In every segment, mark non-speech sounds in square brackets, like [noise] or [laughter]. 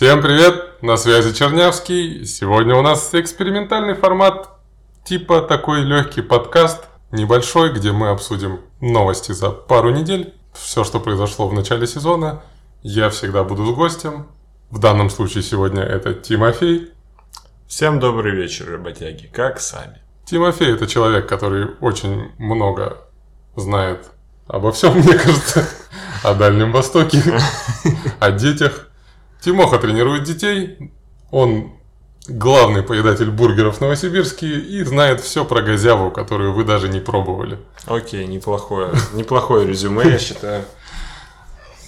Всем привет! На связи Чернявский. Сегодня у нас экспериментальный формат, типа такой легкий подкаст, небольшой, где мы обсудим новости за пару недель, все, что произошло в начале сезона. Я всегда буду с гостем. В данном случае сегодня это Тимофей. Всем добрый вечер, работяги. Как сами? Тимофей – это человек, который очень много знает обо всем, [laughs] мне кажется, о Дальнем Востоке, [laughs] о детях. Тимоха тренирует детей, он главный поедатель бургеров в Новосибирске и знает все про газяву, которую вы даже не пробовали. Окей, неплохое, неплохое резюме, я считаю.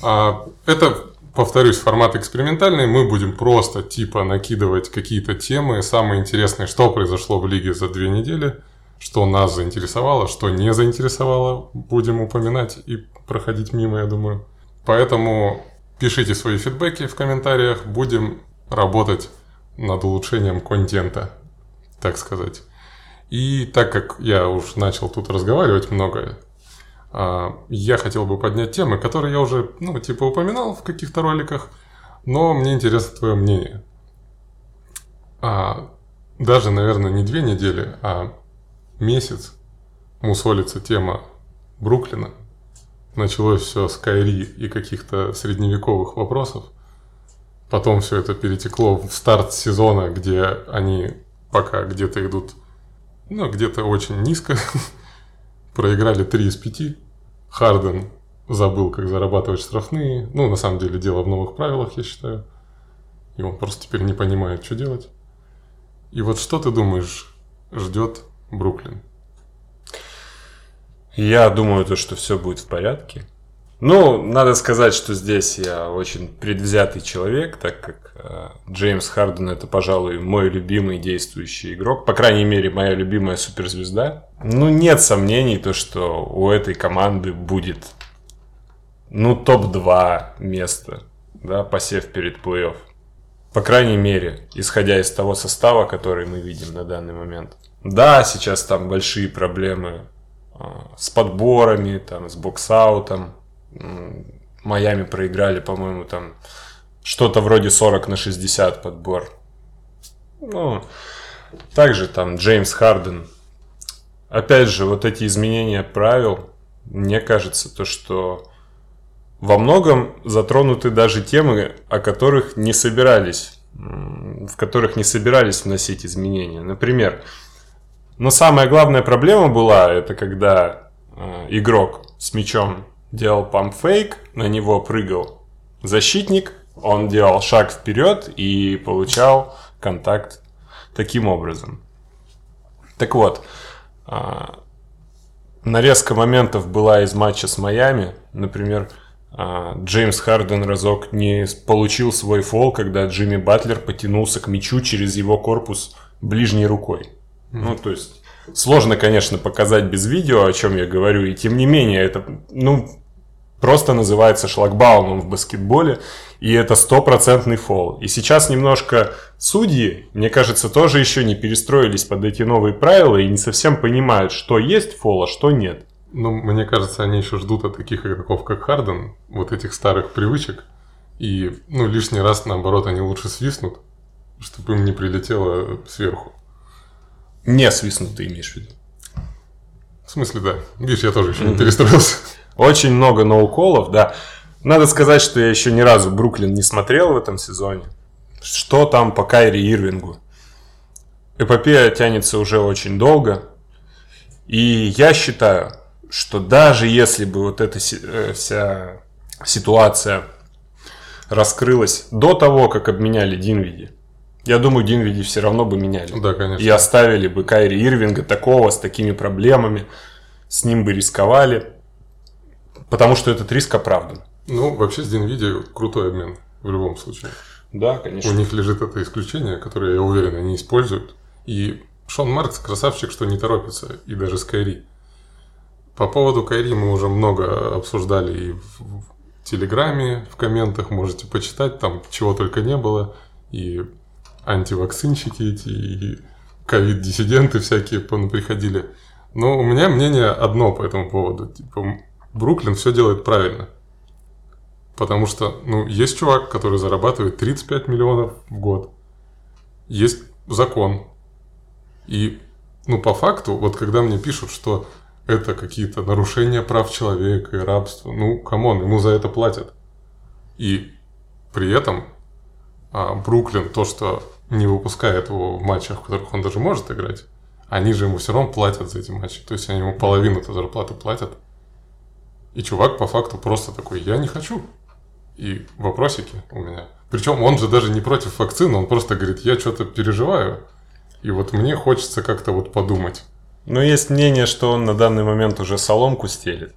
А, это, повторюсь, формат экспериментальный. Мы будем просто типа накидывать какие-то темы, самые интересные, что произошло в лиге за две недели, что нас заинтересовало, что не заинтересовало, будем упоминать и проходить мимо, я думаю. Поэтому пишите свои фидбэки в комментариях, будем работать над улучшением контента, так сказать. И так как я уж начал тут разговаривать много, а, я хотел бы поднять темы, которые я уже, ну, типа упоминал в каких-то роликах, но мне интересно твое мнение. А, даже, наверное, не две недели, а месяц мусолится тема Бруклина. Началось все с Кайри и каких-то средневековых вопросов. Потом все это перетекло в старт сезона, где они пока где-то идут, ну, где-то очень низко. [laughs] Проиграли 3 из 5. Харден забыл, как зарабатывать штрафные. Ну, на самом деле, дело в новых правилах, я считаю. И он просто теперь не понимает, что делать. И вот что ты думаешь ждет Бруклин? Я думаю, то, что все будет в порядке. Ну, надо сказать, что здесь я очень предвзятый человек, так как э, Джеймс Харден это, пожалуй, мой любимый действующий игрок. По крайней мере, моя любимая суперзвезда. Ну, нет сомнений, то, что у этой команды будет, ну, топ-2 место, да, посев перед плей-офф. По крайней мере, исходя из того состава, который мы видим на данный момент. Да, сейчас там большие проблемы с подборами, там, с боксаутом. Майами проиграли, по-моему, там что-то вроде 40 на 60 подбор. Ну, также там Джеймс Харден. Опять же, вот эти изменения правил, мне кажется, то, что во многом затронуты даже темы, о которых не собирались, в которых не собирались вносить изменения. Например, но самая главная проблема была, это когда э, игрок с мячом делал памп-фейк, на него прыгал защитник, он делал шаг вперед и получал контакт таким образом. Так вот, э, нарезка моментов была из матча с Майами. Например, э, Джеймс Харден разок не получил свой фол, когда Джимми Батлер потянулся к мячу через его корпус ближней рукой. Ну, то есть, сложно, конечно, показать без видео, о чем я говорю, и тем не менее, это, ну, просто называется шлагбаумом в баскетболе, и это стопроцентный фол. И сейчас немножко судьи, мне кажется, тоже еще не перестроились под эти новые правила и не совсем понимают, что есть фол, а что нет. Ну, мне кажется, они еще ждут от таких игроков, как Харден, вот этих старых привычек. И, ну, лишний раз, наоборот, они лучше свистнут, чтобы им не прилетело сверху. Не свистнут, ты имеешь в виду? В смысле, да. Видишь, я тоже еще не перестроился. Очень много ноуколов, да. Надо сказать, что я еще ни разу Бруклин не смотрел в этом сезоне. Что там по Кайри Ирвингу? Эпопея тянется уже очень долго. И я считаю, что даже если бы вот эта э, вся ситуация раскрылась до того, как обменяли Динвиди, я думаю, Динвиди все равно бы меняли. Да, конечно. И оставили бы Кайри Ирвинга такого, с такими проблемами. С ним бы рисковали. Потому что этот риск оправдан. Ну, вообще с Динвиди крутой обмен в любом случае. Да, конечно. У них лежит это исключение, которое, я уверен, они используют. И Шон Маркс красавчик, что не торопится, и даже с Кайри. По поводу Кайри мы уже много обсуждали и в Телеграме, в комментах, можете почитать, там чего только не было. И антивакцинщики эти, и ковид-диссиденты всякие приходили. Но у меня мнение одно по этому поводу. Типа, Бруклин все делает правильно. Потому что, ну, есть чувак, который зарабатывает 35 миллионов в год. Есть закон. И, ну, по факту, вот когда мне пишут, что это какие-то нарушения прав человека и рабство, ну, come on, ему за это платят. И при этом Бруклин, то, что не выпускает его в матчах, в которых он даже может играть, они же ему все равно платят за эти матчи. То есть они ему половину этой зарплаты платят. И чувак по факту просто такой, я не хочу. И вопросики у меня. Причем он же даже не против вакцины, он просто говорит, я что-то переживаю. И вот мне хочется как-то вот подумать. Но есть мнение, что он на данный момент уже соломку стелит.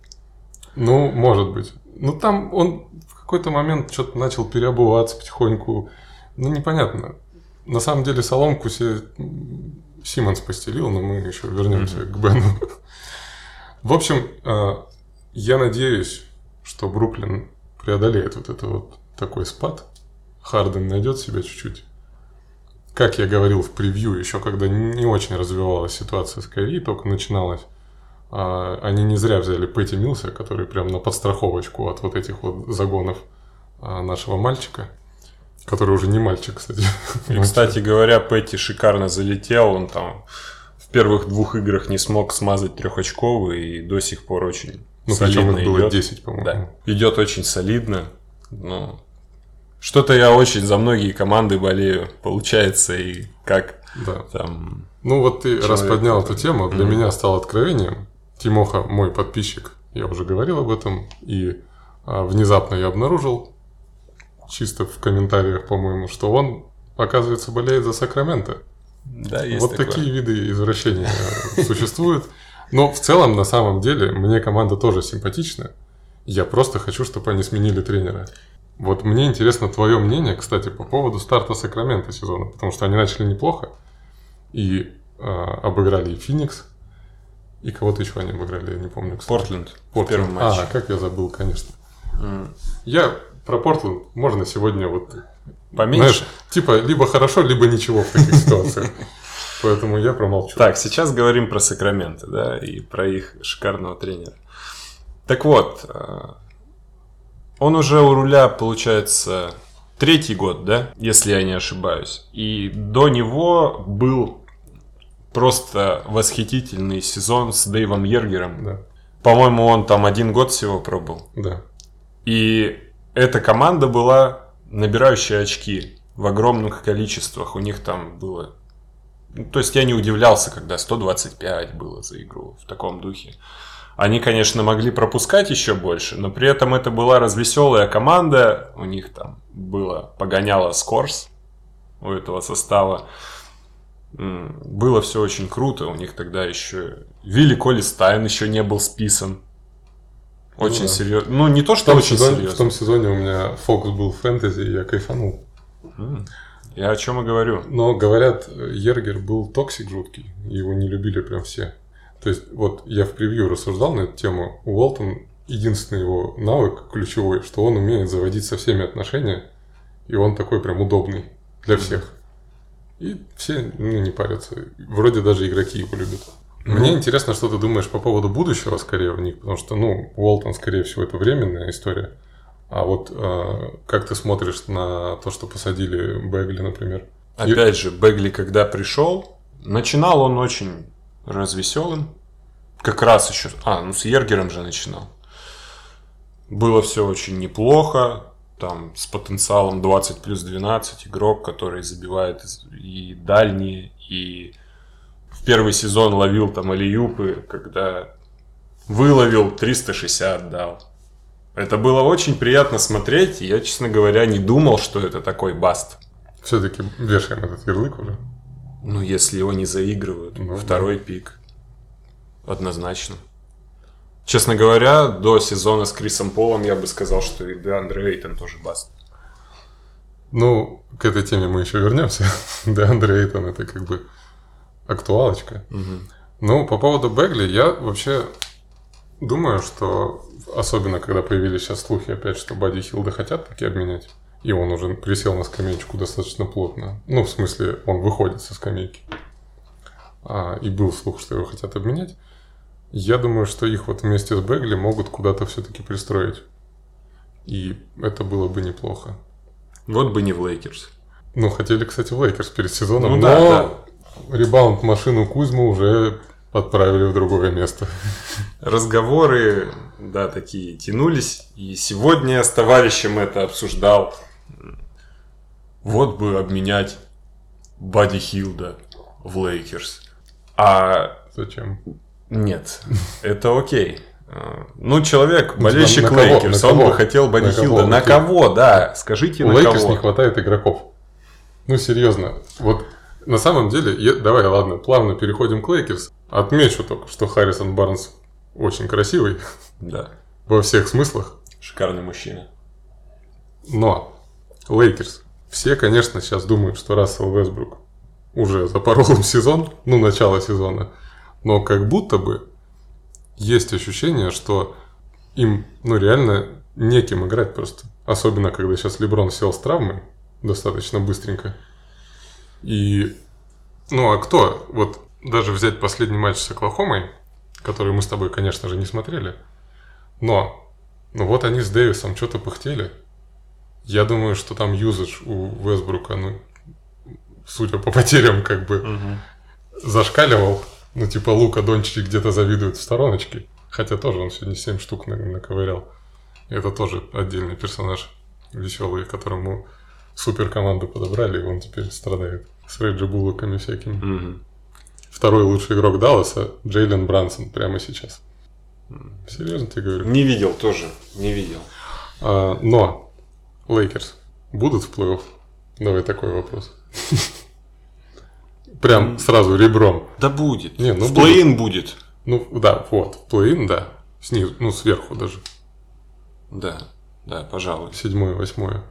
Ну, может быть. Ну, там он в какой-то момент что-то начал переобуваться потихоньку. Ну, непонятно. На самом деле соломку себе Симонс постелил, но мы еще вернемся mm-hmm. к Бену. В общем, э, я надеюсь, что Бруклин преодолеет вот это вот такой спад. Харден найдет себя чуть-чуть. Как я говорил в превью, еще когда не очень развивалась ситуация с Кайри, только начиналась, а, они не зря взяли Пэти Милса, который прям на подстраховочку от вот этих вот загонов а, нашего мальчика, который уже не мальчик, кстати. [laughs] И, кстати говоря, Пэти шикарно залетел, он там в первых двух играх не смог смазать трехочковый и до сих пор очень ну, солидно их было идет. 10, по-моему. Да. Идет очень солидно. Ну, что-то я очень за многие команды болею, получается, и как да. там... Ну, вот ты человек, расподнял эту тему, для mm-hmm. меня стало откровением. Тимоха, мой подписчик, я уже говорил об этом, и а, внезапно я обнаружил, чисто в комментариях, по-моему, что он, оказывается, болеет за Сакраменто. Да, есть Вот такое. такие виды извращения [laughs] существуют. Но в целом, на самом деле, мне команда тоже симпатичная. Я просто хочу, чтобы они сменили тренера. Вот мне интересно твое мнение, кстати, по поводу старта Сакрамента сезона, потому что они начали неплохо и э, обыграли и Феникс, и кого-то еще они обыграли, я не помню. Кстати. Портленд. Портленд. В первом матче. А, как я забыл, конечно. Mm. Я про Портленд можно сегодня вот... Поменьше? Знаешь, типа, либо хорошо, либо ничего в таких ситуациях. [laughs] Поэтому я промолчу. Так, сейчас говорим про Сакраменто, да, и про их шикарного тренера. Так вот, э, он уже у руля, получается, третий год, да, если я не ошибаюсь. И до него был просто восхитительный сезон с Дэйвом Ергером. Да. По-моему, он там один год всего пробыл. Да. И эта команда была набирающая очки в огромных количествах. У них там было ну, то есть я не удивлялся, когда 125 было за игру в таком духе. Они, конечно, могли пропускать еще больше, но при этом это была развеселая команда. У них там было погоняло Скорс у этого состава. Было все очень круто. У них тогда еще Вилли Коллистайн еще не был списан. Очень ну, да. серьезно. Ну, не то, что очень сезоне, серьезно. В том сезоне у меня фокус был в фэнтези, и я кайфанул. Я о чем и говорю. Но говорят, Йегер был toxic жуткий, его не любили прям все. То есть, вот я в превью рассуждал на эту тему. Уолтон, единственный его навык ключевой, что он умеет заводить со всеми отношения, и он такой прям удобный для всех. И все ну, не парятся. Вроде даже игроки его любят. Мне ну, интересно, что ты думаешь по поводу будущего скорее у них, потому что, ну, Уолтон, скорее всего, это временная история. А вот э, как ты смотришь на то, что посадили Бегли, например? Опять же, Бегли, когда пришел, начинал он очень развеселым. Как раз еще... А, ну с Ергером же начинал. Было все очень неплохо. Там с потенциалом 20 плюс 12 игрок, который забивает и дальние, и первый сезон ловил там алиюпы, когда выловил 360 дал. Это было очень приятно смотреть, и я, честно говоря, не думал, что это такой баст. Все-таки вешаем этот ярлык уже. Ну, если его не заигрывают. Ну, Второй да. пик. Однозначно. Честно говоря, до сезона с Крисом Полом я бы сказал, что и Деандре Эйтон тоже баст. Ну, к этой теме мы еще вернемся. [laughs] Деандре Эйтон это как бы актуалочка. Угу. Ну, по поводу Бегли, я вообще думаю, что особенно когда появились сейчас слухи опять, что Бади Хилда хотят таки обменять, и он уже присел на скамеечку достаточно плотно. Ну, в смысле, он выходит со скамейки. А, и был слух, что его хотят обменять. Я думаю, что их вот вместе с Бегли могут куда-то все-таки пристроить. И это было бы неплохо. Вот бы не в Лейкерс. Ну, хотели, кстати, в Лейкерс перед сезоном, Ну но да, rebound машину Кузьму уже отправили в другое место. Разговоры, да, такие тянулись. И сегодня с товарищем это обсуждал. Вот бы обменять Бади Хилда в Лейкерс. А Зачем? нет, это окей. А, Ну, человек, болельщик на кого? Лейкерс, На он кого? бы хотел Бади На кого Хилда. он На кого, да, скажите У на Лейкерс кого. не хватает игроков. Ну, серьезно. Вот на самом деле, я- давай, ладно, плавно переходим к Лейкерс. Отмечу только, что Харрисон Барнс очень красивый Да, во всех смыслах. шикарный мужчина. Но Лейкерс. Все, конечно, сейчас думают, что Рассел Вестбрук уже запорол им сезон, ну, начало сезона. Но как будто бы есть ощущение, что им, ну, реально неким играть просто. Особенно, когда сейчас Леброн сел с травмой достаточно быстренько. И, ну, а кто? Вот даже взять последний матч с Оклахомой, который мы с тобой, конечно же, не смотрели. Но, ну вот они с Дэвисом что-то пыхтели. Я думаю, что там юзаж у Вестбрука, ну, судя по [laughs] потерям, как бы зашкаливал. Ну, типа Лука Дончич где-то завидует в стороночке. Хотя тоже он сегодня 7 штук наверное, наковырял. Это тоже отдельный персонаж веселый, которому супер команду подобрали, и он теперь страдает с Реджи Буллоками всякими. Мгм. Второй лучший игрок Далласа Джейлен Брансон прямо сейчас. Серьезно тебе говорю? Не видел тоже, не видел. А, но Лейкерс будут в плей-офф? Давай такой вопрос. [laughs] Прям сразу ребром. Да будет. Не, ну в play-in будет. Ну, да, вот, в play-in, да. Снизу, ну, сверху даже. Да, да, пожалуй. Седьмое, восьмое.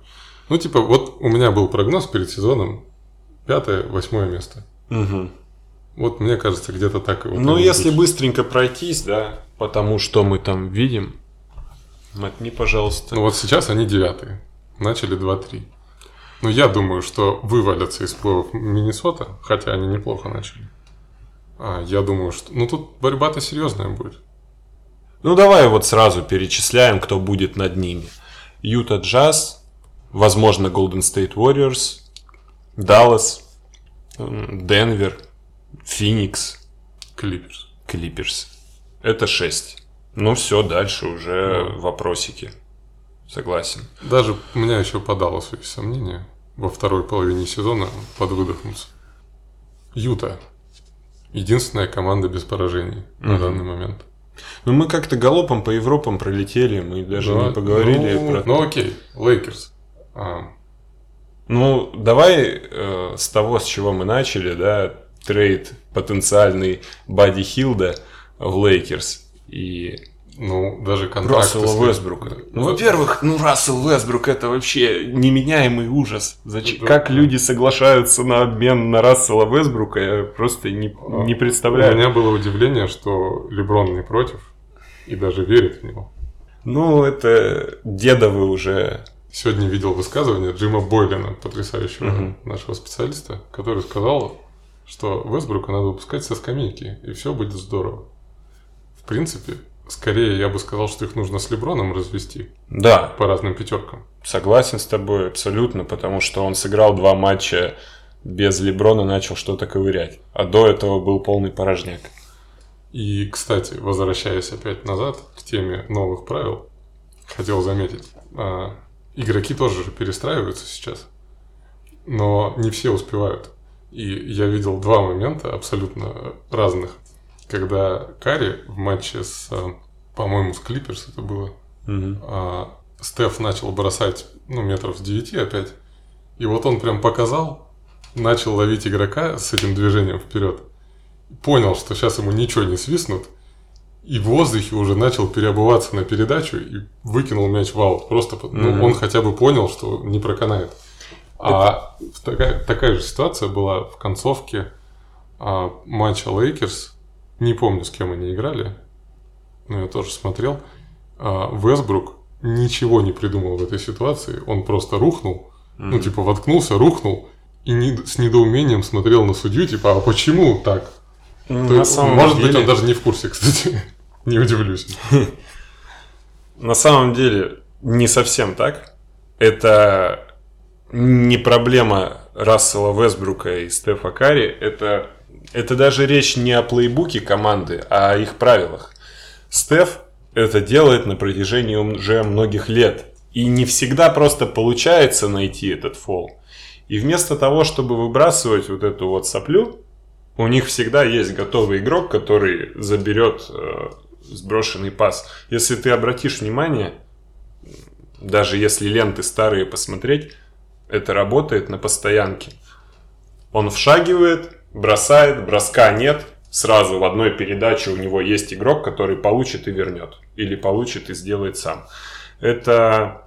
Ну, типа, вот у меня был прогноз перед сезоном. Пятое, восьмое место. Мгм. Вот мне кажется, где-то так и вот. Ну, если будет. быстренько пройтись, да, потому что мы там видим, мотни, пожалуйста. Ну, вот сейчас они девятые. Начали 2-3. Но я думаю, что вывалятся из плей-офф Миннесота, хотя они неплохо начали. А, я думаю, что... Ну, тут борьба-то серьезная будет. Ну, давай вот сразу перечисляем, кто будет над ними. Юта Джаз, возможно, Golden State Warriors, Даллас, м, Денвер, Феникс, Клиперс. Клиперс. Это 6. Ну, все, дальше уже Ну. вопросики. Согласен. Даже у меня еще по Далласу есть сомнения. Во второй половине сезона подвыдохнуться. Юта. Единственная команда без поражений на Мгм. данный момент. Ну, мы как-то галопом по Европам пролетели, мы даже Да, не поговорили ну, про... Ну, окей. Лейкерс. А, Ну, давай э, с того, с чего мы начали, да, трейд потенциальный Бади Хилда в Лейкерс и ну, даже контракт... Рассела Вестбрука. Ну, во-первых, ну, Рассел Вестбрук это вообще неменяемый ужас. Зачем? Да. Как люди соглашаются на обмен на Рассела Вестбрука, я просто не, не У представляю. меня было удивление, что Леброн не против и даже верит в него. Ну, это дедовы уже. Сегодня видел высказывание Джима Бойлина, потрясающего Мгм. нашего специалиста, который сказал, что Вестбрука надо выпускать со скамейки, и все будет здорово. В принципе, скорее я бы сказал, что их нужно с Леброном развести Да, по разным пятеркам. Согласен с тобой абсолютно, потому что он сыграл два матча без Леброна, начал что-то ковырять. А до этого был полный порожняк. И, кстати, возвращаясь опять назад к теме новых правил, хотел заметить, а, игроки тоже же перестраиваются сейчас, но не все успевают. И я видел два момента абсолютно разных, когда Карри в матче с, по-моему, с Клиперс это было, а, Стеф начал бросать, ну, метров с 9 опять, и вот он прям показал, начал ловить игрока с этим движением вперед, понял, что сейчас ему ничего не свистнут, и в воздухе уже начал переобуваться на передачу и выкинул мяч в аут. Просто ну, Мгм. он хотя бы понял, что не проканает. А такая, такая же ситуация была в концовке а, матча Лейкерс. Не помню, с кем они играли, но я тоже смотрел. А, Вестбрук ничего не придумал в этой ситуации. Он просто рухнул, ну, типа, воткнулся, рухнул, и не- с недоумением смотрел на судью, типа, а почему так? Ну, То на есть, самом может быть, деле- он даже не в курсе, кстати. Не удивлюсь. На самом деле, не совсем так. Это не проблема Рассела Вестбрука и Стефа Карри. Это, это даже речь не о плейбуке команды, а о их правилах. Стеф это делает на протяжении уже многих лет. И не всегда просто получается найти этот фол. И вместо того, чтобы выбрасывать вот эту вот соплю, у них всегда есть готовый игрок, который заберет э, сброшенный пас. Если ты обратишь внимание, даже если ленты старые посмотреть, это работает на постоянке. Он вшагивает, бросает, броска нет, сразу в одной передаче у него есть игрок, который получит и вернет. Или получит и сделает сам. Это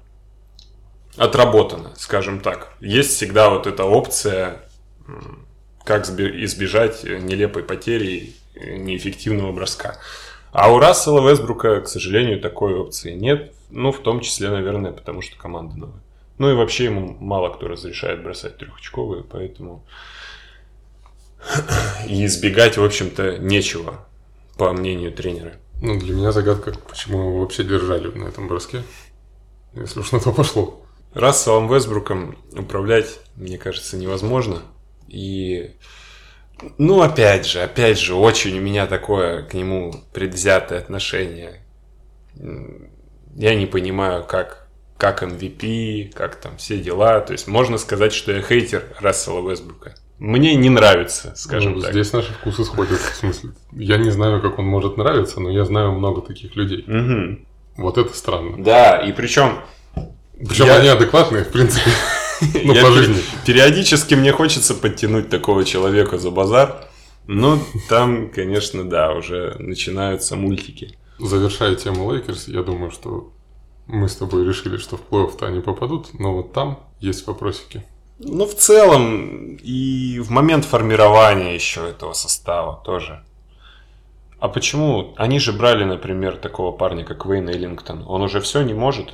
отработано, скажем так. Есть всегда вот эта опция, как избежать нелепой потери неэффективного броска. А у Рассела Вестбрука, к сожалению, такой опции нет. Ну, в том числе, наверное, потому что команда новая. Ну и вообще ему мало кто разрешает бросать трехочковые, поэтому и избегать, в общем-то, нечего, по мнению тренера. Ну, для меня загадка, почему его вообще держали на этом броске, если уж на то пошло. Расселом Вестбруком управлять, мне кажется, невозможно. И, ну, опять же, опять же, очень у меня такое к нему предвзятое отношение. Я не понимаю, как, как MVP, как там все дела. То есть можно сказать, что я хейтер Рассела Вестбрука. Мне не нравится, скажем ну, так. Здесь наши вкусы сходятся. В смысле, я не знаю, как он может нравиться, но я знаю много таких людей. Угу. Вот это странно. Да, и причем причем я... они адекватные, в принципе. [laughs] Ну, по жизни. Периодически мне хочется подтянуть такого человека за базар. Но там, конечно, да, уже начинаются мультики. Завершая тему Лейкерс, я думаю, что мы с тобой решили, что в плей-офф-то они попадут, но вот там есть вопросики. Ну, в целом, и в момент формирования еще этого состава тоже. А почему? Они же брали, например, такого парня, как Вейн Эллингтон. Он уже все не может.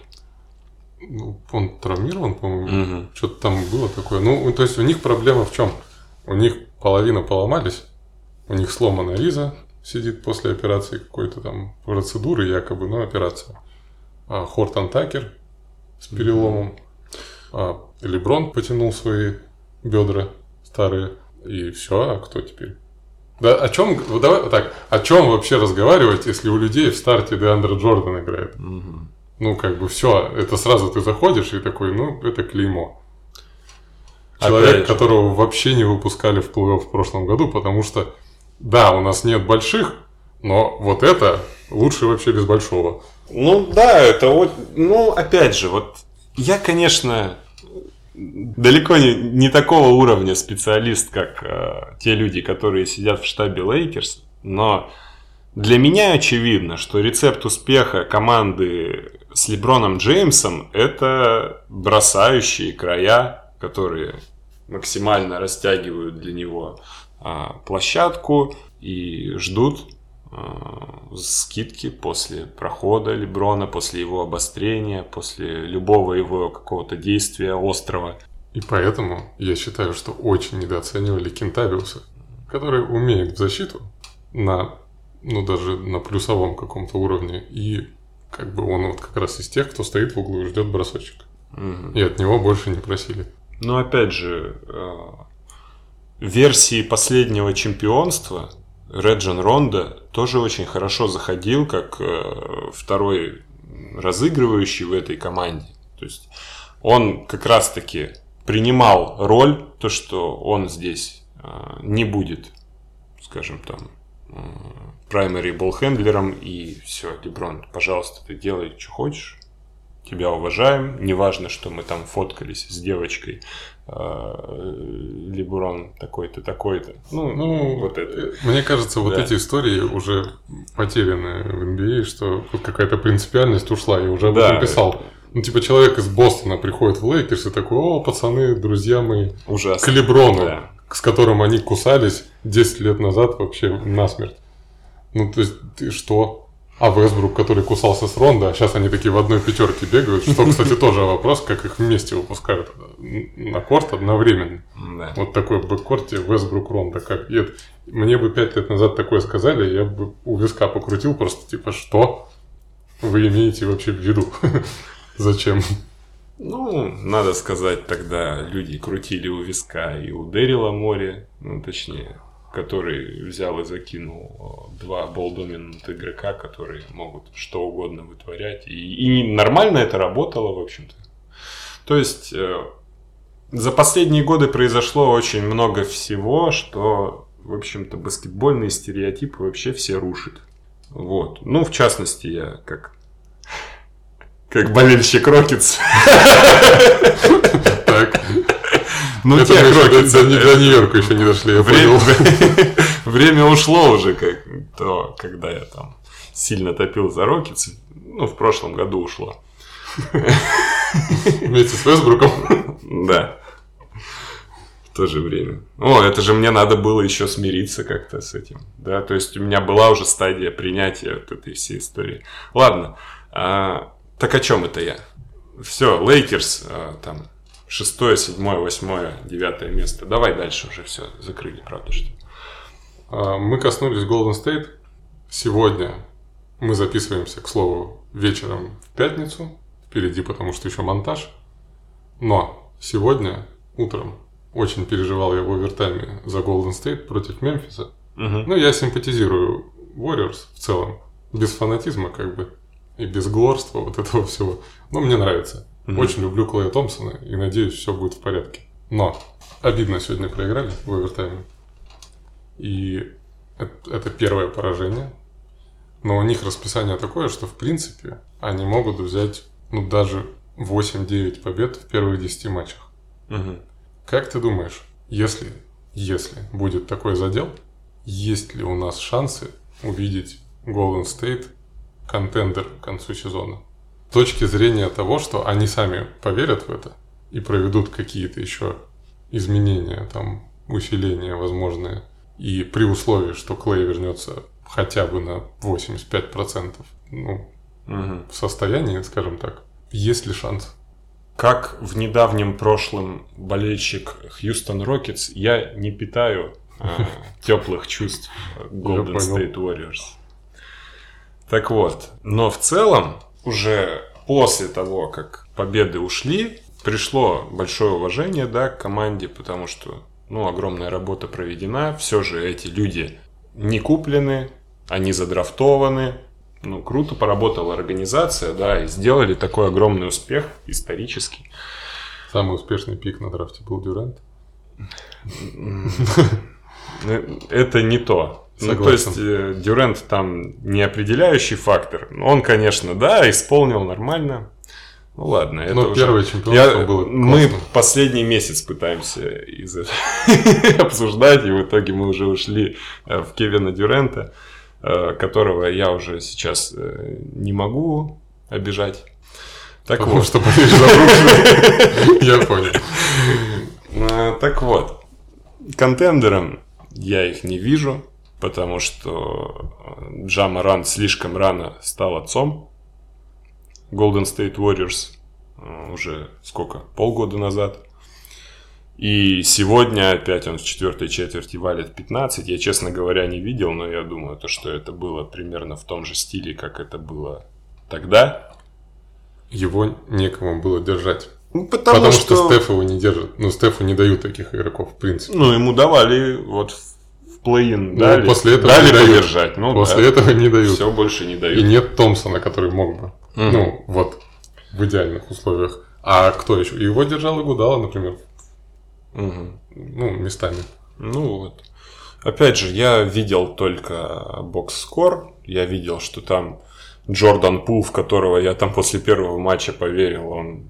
Ну, он травмирован, по-моему. Угу. Что-то там было такое. Ну, то есть у них проблема в чем? У них половина поломались, у них сломана Риза, сидит после операции какой-то там процедуры, якобы, но операция. А Хортон Такер с переломом. А Леброн потянул свои бедра старые. И все, а кто теперь? Да о чем, давай так, о чем вообще разговаривать, если у людей в старте Деандра Джордан играет? Угу. Ну, как бы все, это сразу ты заходишь и такой, ну, это клеймо. Человек, которого вообще не выпускали в плей в прошлом году, потому что, да, у нас нет больших, но вот это лучше вообще без большого. Ну, да, это вот, ну, опять же, вот я, конечно, далеко не, не такого уровня специалист, как э, те люди, которые сидят в штабе Лейкерс, но для меня очевидно, что рецепт успеха команды с Леброном Джеймсом это бросающие края, которые максимально растягивают для него а, площадку и ждут а, скидки после прохода Леброна, после его обострения, после любого его какого-то действия острого. И поэтому я считаю, что очень недооценивали Кентавиуса, который умеет в защиту на ну, даже на плюсовом каком-то уровне. И как бы он вот как раз из тех, кто стоит в углу и ждет бросочек. Угу. И от него больше не просили. Ну, опять же, э, версии последнего чемпионства Реджин Ронда тоже очень хорошо заходил, как э, второй разыгрывающий в этой команде. То есть он как раз-таки принимал роль, то, что он здесь э, не будет, скажем там, праймари болхендлером, и все, Леброн, пожалуйста, ты делай, что хочешь, тебя уважаем, неважно, что мы там фоткались с девочкой, э, Леброн такой-то, такой-то. Ну, ну, вот это. Мне кажется, вот да. эти истории уже потеряны в NBA, а, что какая-то принципиальность ушла, я уже об да. этом писал. Ну, типа, человек из Бостона приходит в Лейкерс и такой, о, пацаны, друзья мои, Ужасно. к Леброну, да. с которым они кусались 10 лет назад вообще насмерть. Ну, то есть, ты что? А Весбрук, который кусался с Ронда, а сейчас они такие в одной пятерке бегают, что, кстати, тоже вопрос, как их вместе выпускают на корт одновременно. Да. Вот такой в бэккорте Весбрук Ронда. Как... И. Мне бы пять лет назад такое сказали, я бы у виска покрутил просто, типа, что вы имеете вообще в виду? [laughs] Зачем? Ну, надо сказать, тогда люди крутили у виска и у Дэрила море, ну, точнее, который взял и закинул э, два болдоминант игрока, которые могут что угодно вытворять. И, и нормально это работало, в общем-то. То есть, э, за последние годы произошло очень много всего, что, в общем-то, баскетбольные стереотипы вообще все рушит. Вот. Ну, в частности, я как как болельщик Рокетс. [laughs] Ну, Это тех мы еще Рокетс. до, до- до Нью-Йорка еще не дошли, я Время, понял. [laughs] время ушло уже, как то, когда я там сильно топил за Рокетс. Ну, в прошлом году ушло. [laughs] Вместе с Вестбруком. [laughs] Да. В то же время. О, это же мне надо было еще смириться как-то с этим. Да, то есть у меня была уже стадия принятия вот этой всей истории. Ладно. а, так о чем это я? Все, Лейкерс, а, там, шестое, седьмое, восьмое, девятое место. Давай дальше уже все закрыли, правда что? А, Мы коснулись Golden State. Сегодня мы записываемся, к слову, вечером в пятницу. Впереди, потому что еще монтаж. Но сегодня утром очень переживал я в овертайме за Golden State против Мемфиса. Мгм. Ну, я симпатизирую Warriors в целом. Без фанатизма, как бы. И без глорства вот этого всего. Но мне нравится. Мгм. Очень люблю Клея Томпсона и надеюсь, все будет в порядке. Но обидно сегодня проиграли в овертайме. И это, первое поражение. Но у них расписание такое, что в принципе они могут взять ну, даже 8-9 побед в первых 10 матчах. Мгм. Как ты думаешь, если, если будет такой задел, есть ли у нас шансы увидеть Golden State контендер к концу сезона? С точки зрения того, что они сами поверят в это и проведут какие-то еще изменения, там, усиления возможные, и при условии, что Клей вернется хотя бы на 85%, ну, Мгм. в состоянии, скажем так, есть ли шанс? Как в недавнем прошлом болельщик Хьюстон Рокетс, я не питаю [laughs] теплых чувств Golden. State Warriors. Так вот, но в целом, уже после того, как победы ушли, пришло большое уважение да, к команде, потому что ну, огромная работа проведена. Все же эти люди не куплены, они задрафтованы. Ну, круто поработала организация, да, и сделали такой огромный успех исторический. Самый успешный пик на драфте был Дюрант. Это не то. Ну, то есть э, Дюрент там не определяющий фактор. Он, конечно, да, исполнил нормально. Ну ладно, это Но уже- первое чемпионство Я- было мы классно. последний месяц пытаемся из [laughs] обсуждать, и в итоге мы уже ушли э, в Кевина Дюрента, э, которого я уже сейчас не могу обижать. Так Потому вот. что. [laughs] Я понял. Так вот, контендером я их не вижу, потому что э, Джама Ран слишком рано стал отцом. Golden State Warriors э, уже сколько? Полгода назад. И сегодня опять он в четвертой четверти валит 15. Я, честно говоря, не видел, но я думаю, то, что это было примерно в том же стиле, как это было тогда. Его некому было держать. Ну, Потому, что... Стеф его не держит. Ну, Стефу не дают таких игроков, в принципе. Ну, ему давали вот в плей-ин Ну, дали, после этого дали не дают. подержать. Ну, После этого не дают. Все больше не И дают. нет Томпсона, который мог бы. Мгм. Ну, вот, в идеальных условиях. А кто еще? Его держал Игудала, например. Мгм. Ну, местами. Ну вот. Опять же, я видел только бокс-скор. Я видел, что там Джордан Пул, в которого я там после первого матча поверил, он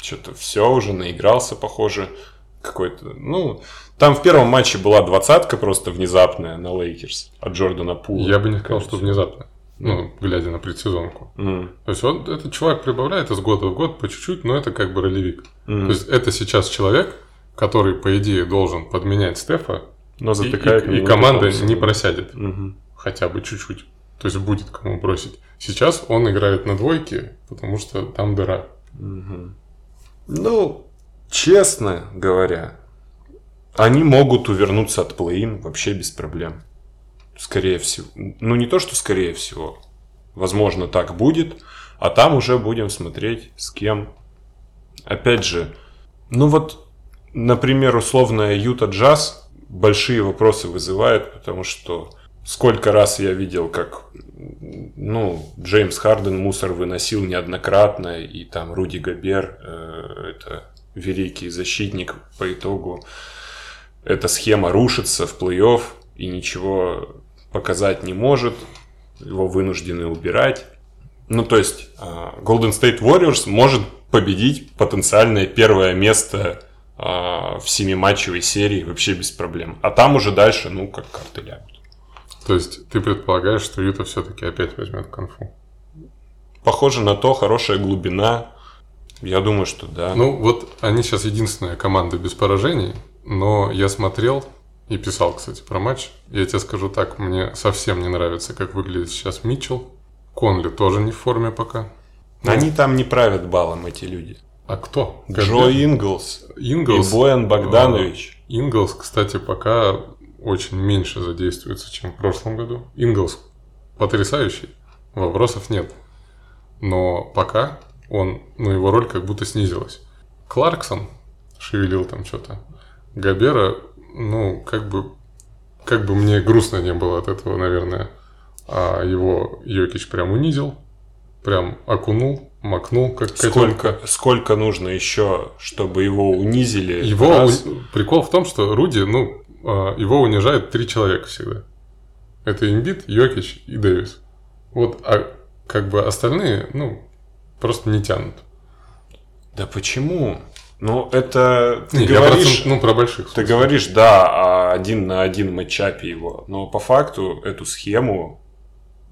что-то все уже наигрался, похоже. Какой-то, ну, там в первом матче была двадцатка просто внезапная на Лейкерс от Джордана Пула. Я бы не сказал, что внезапно. Ну, глядя на предсезонку. М, То есть он, этот чувак прибавляет из года в год по чуть-чуть, но это как бы ролевик. м. То есть это сейчас человек, который, по идее, должен подменять Стефа, Но и, затыкает и- и команда не просядет. Мгм. Хотя бы чуть-чуть. То есть будет кому бросить. Сейчас он играет на двойке, потому что там дыра. Мгм. Ну, честно говоря, они могут увернуться от плей вообще без проблем. Скорее всего. Ну, не то, что скорее всего. Возможно, так будет. А там уже будем смотреть, с кем. Опять же, ну вот, например, условная Юта Джаз большие вопросы вызывает, потому что сколько раз я видел, как ну, Джеймс Харден мусор выносил неоднократно, и там Руди Габер, э, это великий защитник по итогу. Эта схема рушится в плей-офф и ничего показать не может. Его вынуждены убирать. Ну, то есть, э, Golden State Warriors может победить потенциальное первое место э, в семиматчевой серии вообще без проблем. А там уже дальше, ну, как карты лягут. То есть ты предполагаешь, что Юта все-таки опять возьмет конфу? Похоже на то, хорошая глубина. Я думаю, что да. Ну, вот они сейчас единственная команда без поражений, но я смотрел и писал, кстати, про матч. Я тебе скажу так, мне совсем не нравится, как выглядит сейчас Митчелл. Конли тоже не в форме пока. Они ну, там не правят балом, эти люди. А кто? Джо Инглс, Инглс и Боян Богданович. Инглс, кстати, пока очень меньше задействуется, чем в прошлом году. Инглс потрясающий, вопросов нет. Но пока он, ну, его роль как будто снизилась. Кларксон шевелил там что-то. Габера, ну, как бы, как бы мне грустно не было от этого, наверное. А его Йокич прям унизил, прям окунул, макнул, как сколько, сколько нужно еще, чтобы его унизили? Его раз? прикол в том, что Руди, ну, а, его унижает три человека всегда. Это Имбит, Йокич и Дэвис. Вот, а как бы остальные, ну, просто не тянут. Да почему? Ну, это ты не, говоришь, про, ну, про больших. Ты говоришь, да, один на один матчапе его. Но по факту эту схему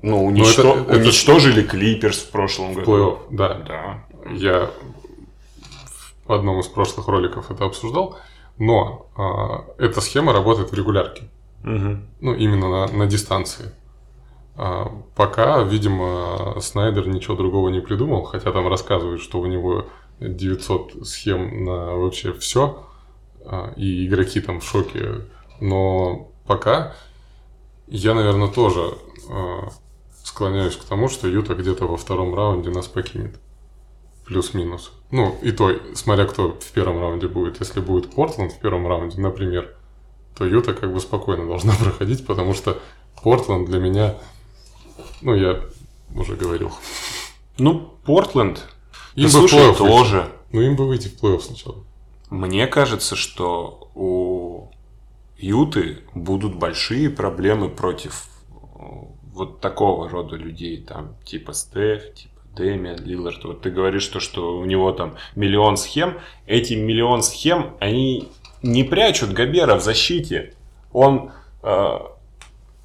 ну, уничто... это, это, уничтожили Клиперс в прошлом году. Плей-офф, да. да. Я в одном из прошлых роликов это обсуждал. Но э, эта схема работает в регулярке. Угу. Ну, именно на, на дистанции. А, пока, видимо, Снайдер ничего другого не придумал, хотя там рассказывают, что у него 900 схем на вообще все, а, и игроки там в шоке. Но пока я, наверное, тоже а, склоняюсь к тому, что Юта где-то во втором раунде нас покинет. Плюс-минус. Ну, и то, смотря кто в первом раунде будет. Если будет Портленд в первом раунде, например, то Юта как бы спокойно должна [laughs] проходить, потому что Портленд для меня, ну, я уже говорил. Ну, Портленд, им да, бы слушай, тоже. Ну, им бы выйти в плей-офф сначала. Мне кажется, что у Юты будут большие проблемы против вот такого рода людей, там, типа Стеф, типа Дэмиан Лиллард, вот ты говоришь, то, что у него там миллион схем, эти миллион схем, они не прячут Габера в защите. Он э,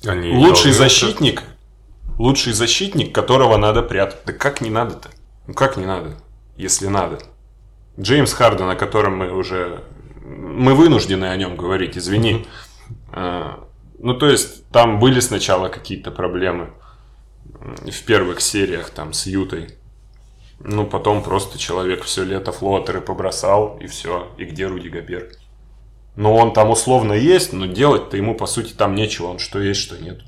они лучший защитник, это... лучший защитник, которого надо прятать. Да как не надо-то? Ну как не надо, если надо? Джеймс Харден, о котором мы уже... Мы вынуждены о нем говорить, извини. Э, ну, то есть, там были сначала какие-то проблемы в первых сериях там с Ютой. Ну, потом просто человек все лето флотеры побросал, и все. И где Руди Габер? Ну, он там условно есть, но делать-то ему, по сути, там нечего. Он что есть, что нет.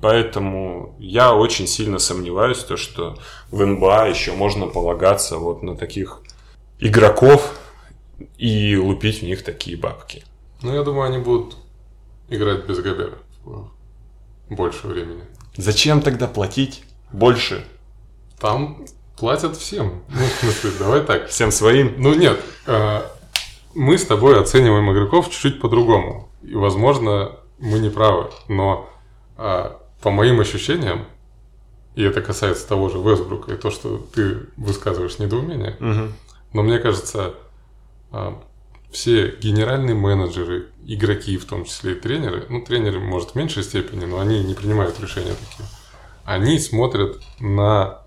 Поэтому я очень сильно сомневаюсь, то, что в НБА еще можно полагаться вот на таких игроков и лупить в них такие бабки. Ну, я думаю, они будут играть без Габера больше времени. Зачем тогда платить больше? Там платят всем. Ну, в смысле, давай так. Всем своим? Ну, нет. Э, мы с тобой оцениваем игроков чуть-чуть по-другому. И, возможно, мы не правы. Но э, по моим ощущениям, и это касается того же Вестбрука и то, что ты высказываешь недоумение, угу. но мне кажется, э, все генеральные менеджеры, игроки, в том числе и тренеры, ну, тренеры, может, в меньшей степени, но они не принимают решения такие. Они смотрят на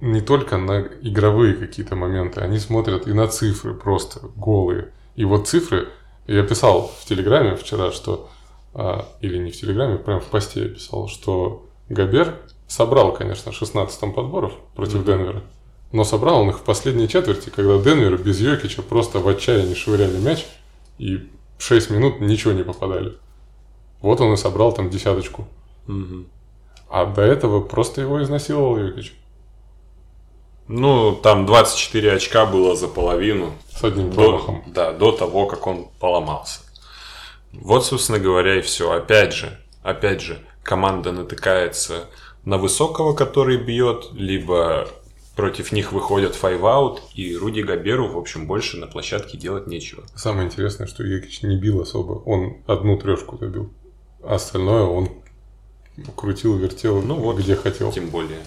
не только на игровые какие-то моменты, они смотрят и на цифры просто голые. И вот цифры, я писал в Телеграме вчера, что, а, или не в Телеграме, прям в посте я писал, что Габер собрал, конечно, 16 подборов против mm-hmm. Денвера. Но собрал он их в последней четверти, когда Денвер без Йокича просто в отчаянии швыряли мяч, и 6 минут ничего не попадали. Вот он и собрал там десяточку. Угу. А до этого просто его изнасиловал Йокич. Ну, там 24 очка было за половину. С одним До, промахом. да, до того, как он поломался. Вот, собственно говоря, и все. Опять же, опять же, команда натыкается на высокого, который бьет, либо против них выходят five-out, и Руди Габеру, в общем, больше на площадке делать нечего. Самое интересное, что Йокич не бил особо. Он одну трешку добил. А остальное он крутил, вертел, Ну вот. где хотел. Тем более.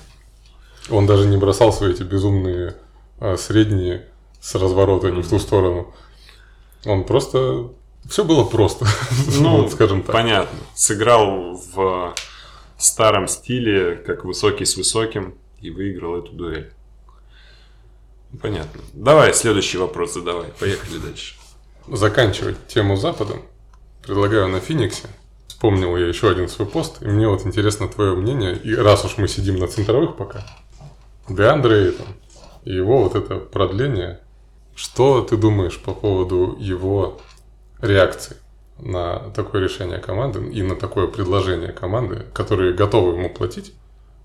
Он даже не бросал свои эти безумные а, средние с разворота не в ту сторону. Он просто... Все было просто, [laughs] Ну, вот скажем так. понятно. Сыграл в старом стиле, как высокий с высоким, и выиграл эту дуэль. Понятно. Давай, следующий вопрос задавай. Поехали дальше. Заканчивать тему Западом предлагаю на Фениксе. Вспомнил я еще один свой пост, и мне вот интересно твое мнение. И раз уж мы сидим на центровых пока, Деандре Эйтон, и его вот это продление, что ты думаешь по поводу его реакции на такое решение команды и на такое предложение команды, которые готовы ему платить,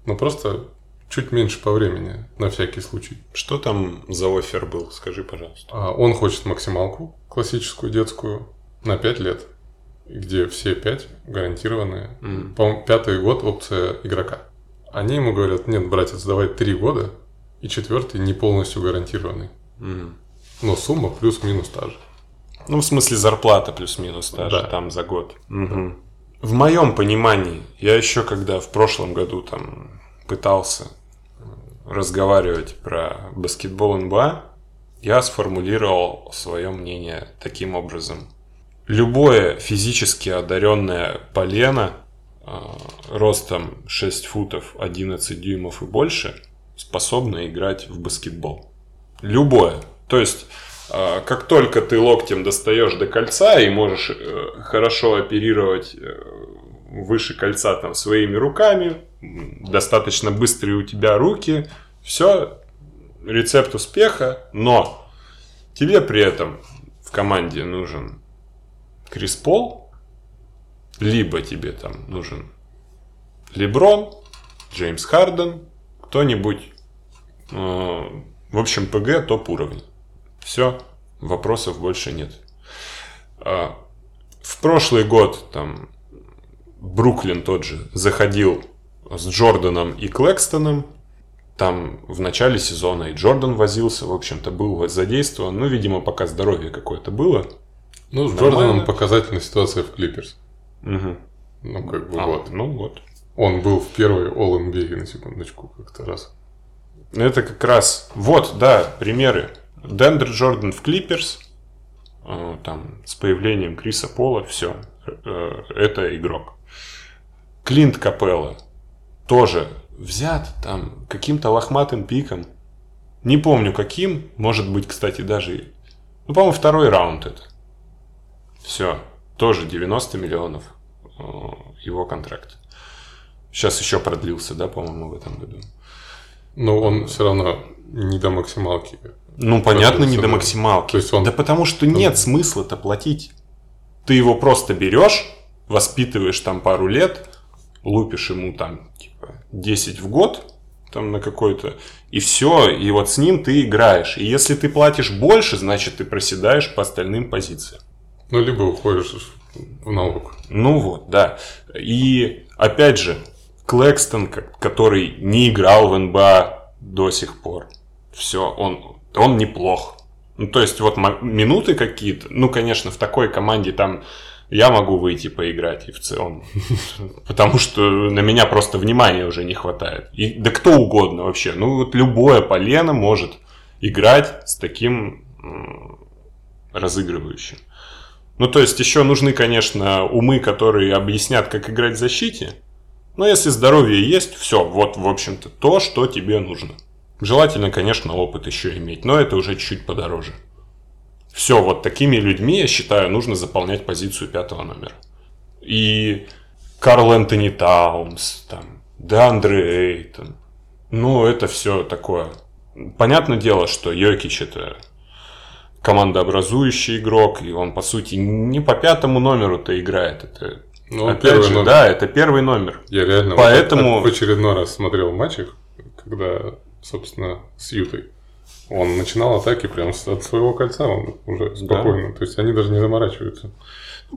но просто чуть меньше по времени, на всякий случай. Что там за офер был? Скажи, пожалуйста. А Он хочет максималку, классическую детскую, на 5 лет, где все 5 гарантированные. Мгм. По-моему, пятый год опция игрока. Они ему говорят, нет, братец, давай 3 года, и четвертый не полностью гарантированный. Мгм. Но сумма плюс-минус та же. Ну, в смысле, зарплата плюс-минус даже Да. там за год. Мгм. В моем понимании, я еще когда в прошлом году там пытался э, разговаривать про баскетбол НБА, я сформулировал свое мнение таким образом. Любое физически одаренное полено э, ростом 6 футов 11 дюймов и больше способно играть в баскетбол. Любое. То есть, как только ты локтем достаешь до кольца и можешь э, хорошо оперировать э, выше кольца там своими руками, достаточно быстрые у тебя руки, все, рецепт успеха, но тебе при этом в команде нужен Крис Пол, либо тебе там нужен Леброн, Джеймс Харден, кто-нибудь, э, в общем, ПГ топ уровня. Все, вопросов больше нет. А, В прошлый год там Бруклин тот же заходил с Джорданом и Клэкстоном. Там в начале сезона и Джордан возился, в общем-то, был задействован. Ну, видимо, пока здоровье какое-то было. Ну, с Нормально. Джорданом показательная ситуация в Клиперс. Мгм. Ну, как бы А, вот. Ну вот. Он был в первой All-NBA, на секундочку, как-то раз. Это как раз... Вот, да, примеры. Дендер Джордан в Клиперс. э, Там с появлением Криса Пола. Все. Это игрок. Клинт Капелла. Тоже взят там каким-то лохматым пиком. Не помню каким. Может быть, кстати, даже... Ну, по-моему, второй раунд это. Все. Тоже 90 миллионов э, его контракт. Сейчас еще продлился, да, по-моему, в этом году. Но он все равно не до максималки. Ну, понятно, не до максималки. То есть он- Да потому что нет смысла-то платить. Ты его просто берешь, воспитываешь там пару лет, лупишь ему там, типа, 10 в год, там на какой-то, и все, и вот с ним ты играешь. И если ты платишь больше, значит, ты проседаешь по остальным позициям. Ну, либо уходишь в налог. Ну вот, да. И опять же, Клэкстон, ко- который не играл в НБА до сих пор, все, он, он неплох. Ну, то есть, вот минуты какие-то, ну, конечно, в такой команде там я могу выйти поиграть и в целом. [laughs] Потому что на меня просто внимания уже не хватает. И, да кто угодно вообще. Ну, вот любое полено может играть с таким разыгрывающим. Ну, то есть, еще нужны, конечно, умы, которые объяснят, как играть в защите. Но если здоровье есть, все, вот, в общем-то, то, что тебе нужно. Желательно, конечно, опыт еще иметь, но это уже чуть подороже. Все, вот такими людьми, я считаю, нужно заполнять позицию пятого номера. И Карл Энтони Таунс, там, Деандре Эйтон. Ну, это все такое. Понятное дело, что Йокич это командообразующий игрок, и он, по сути, не по пятому номеру-то играет. Это, Ну, он опять же, номер. да, это первый номер. Я реально Поэтому- вот в очередной раз смотрел матч их, когда собственно, с Ютой. Он начинал атаки прямо от своего кольца, он уже спокойно. Да. То есть они даже не заморачиваются.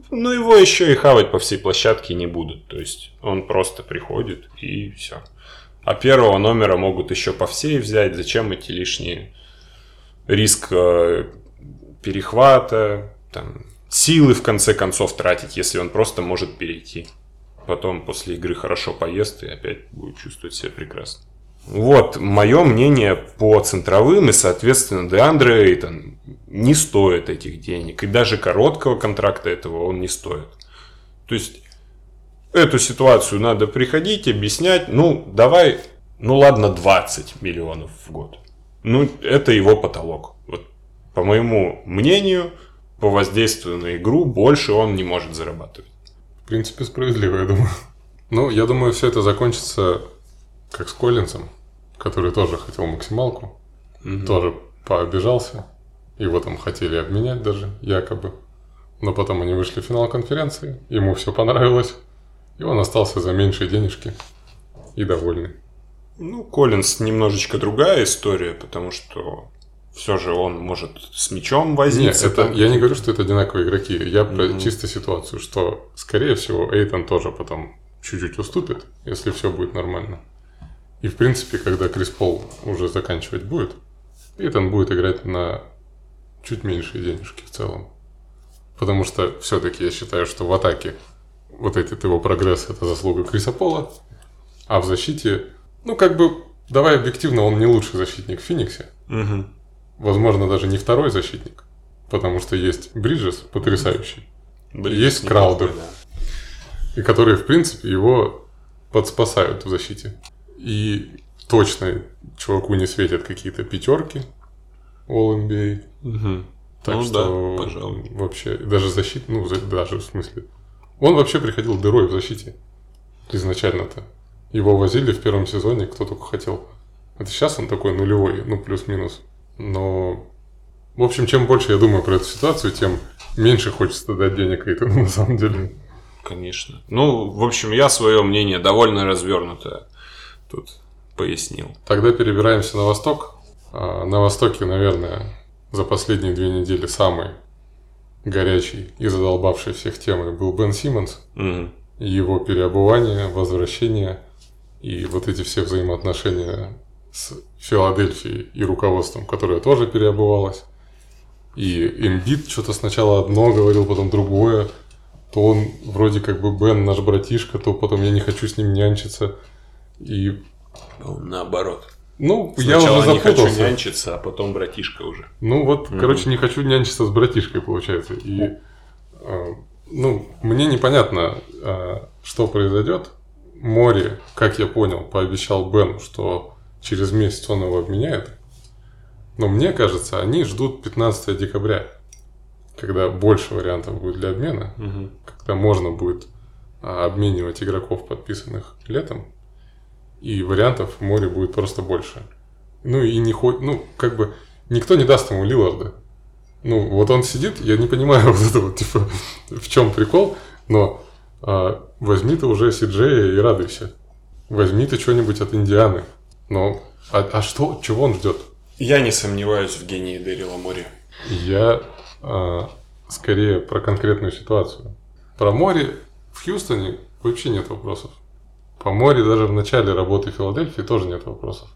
Ну, его еще и хавать по всей площадке не будут. То есть он просто приходит и все. А первого номера могут еще по всей взять. Зачем эти лишние риск э, перехвата, там, силы в конце концов тратить, если он просто может перейти. Потом после игры хорошо поест и опять будет чувствовать себя прекрасно. Вот мое мнение по центровым, и, соответственно, Деандре Эйтон не стоит этих денег. И даже короткого контракта этого он не стоит. То есть, эту ситуацию надо приходить, объяснять. Ну, давай, ну ладно, 20 миллионов в год. Ну, это его потолок. Вот, по моему мнению, по воздействию на игру больше он не может зарабатывать. В принципе, справедливо, я думаю. Ну, я думаю, все это закончится как с Коллинсом, который тоже хотел максималку, угу. тоже пообижался. Его там хотели обменять даже, якобы. Но потом они вышли в финал конференции, ему все понравилось, и он остался за меньшие денежки и довольный. Ну, Коллинс немножечко другая история, потому что все же он может с мячом возиться. Нет, это, я не говорю, что это одинаковые игроки. Я mm-hmm. про чисто ситуацию, что, скорее всего, Эйтон тоже потом чуть-чуть уступит, если все будет нормально. И, в принципе, когда Крис Пол уже заканчивать будет, Эйтон будет играть на чуть меньшие денежки в целом. Потому что все-таки я считаю, что в атаке вот этот его прогресс – это заслуга Криса Пола, а в защите, ну, как бы, давай объективно, он не лучший защитник в Фениксе. Угу. Возможно, даже не второй защитник, потому что есть Бриджес потрясающий, Бриджес есть Краудер, да. и которые, в принципе, его подспасают в защите. И точно чуваку не светят какие-то пятерки All NBA. Угу. Так ну, что да, пожалуй. вообще даже защита, ну даже в смысле, он вообще приходил дырой в защите изначально-то. Его возили в первом сезоне, кто только хотел. Это сейчас он такой нулевой, ну плюс-минус. Но, в общем, чем больше я думаю про эту ситуацию, тем меньше хочется дать денег Эйтону [laughs] на самом деле. Конечно. Ну, в общем, я свое мнение довольно развернутое тут пояснил. Тогда перебираемся на восток. А, на востоке, наверное, за последние две недели самый горячий и задолбавший всех темой был Бен Симмонс. Угу. Его переобувание, возвращение и вот эти все взаимоотношения с Филадельфией и руководством, которое тоже переобувалось. И Эмбит что-то сначала одно говорил, потом другое. То он вроде как бы Бен наш братишка, то потом я не хочу с ним нянчиться. И... Наоборот. Ну, Сначала я уже запутался. не хочу нянчиться, а потом братишка уже. Ну, вот, mm короче, не хочу нянчиться с братишкой, получается. И, э, ну, мне непонятно, э, что произойдет. Море, как я понял, пообещал Бену, что через месяц он его обменяет. Но мне кажется, они ждут 15 декабря, когда больше вариантов будет для обмена, угу. когда можно будет а, обменивать игроков, подписанных летом и вариантов в море будет просто больше. Ну и не хоть, ну как бы никто не даст ему Лиларда. Ну вот он сидит, я не понимаю [laughs] вот это вот типа в чем прикол, но а, возьми ты уже Сиджея и радуйся. Возьми ты что-нибудь от Индианы. Ну, а, а что, чего он ждет? Я не сомневаюсь в гении Дэрила Мори. Я а, скорее про конкретную ситуацию. Про море в Хьюстоне вообще нет вопросов. По море даже в начале работы Филадельфии тоже нет вопросов.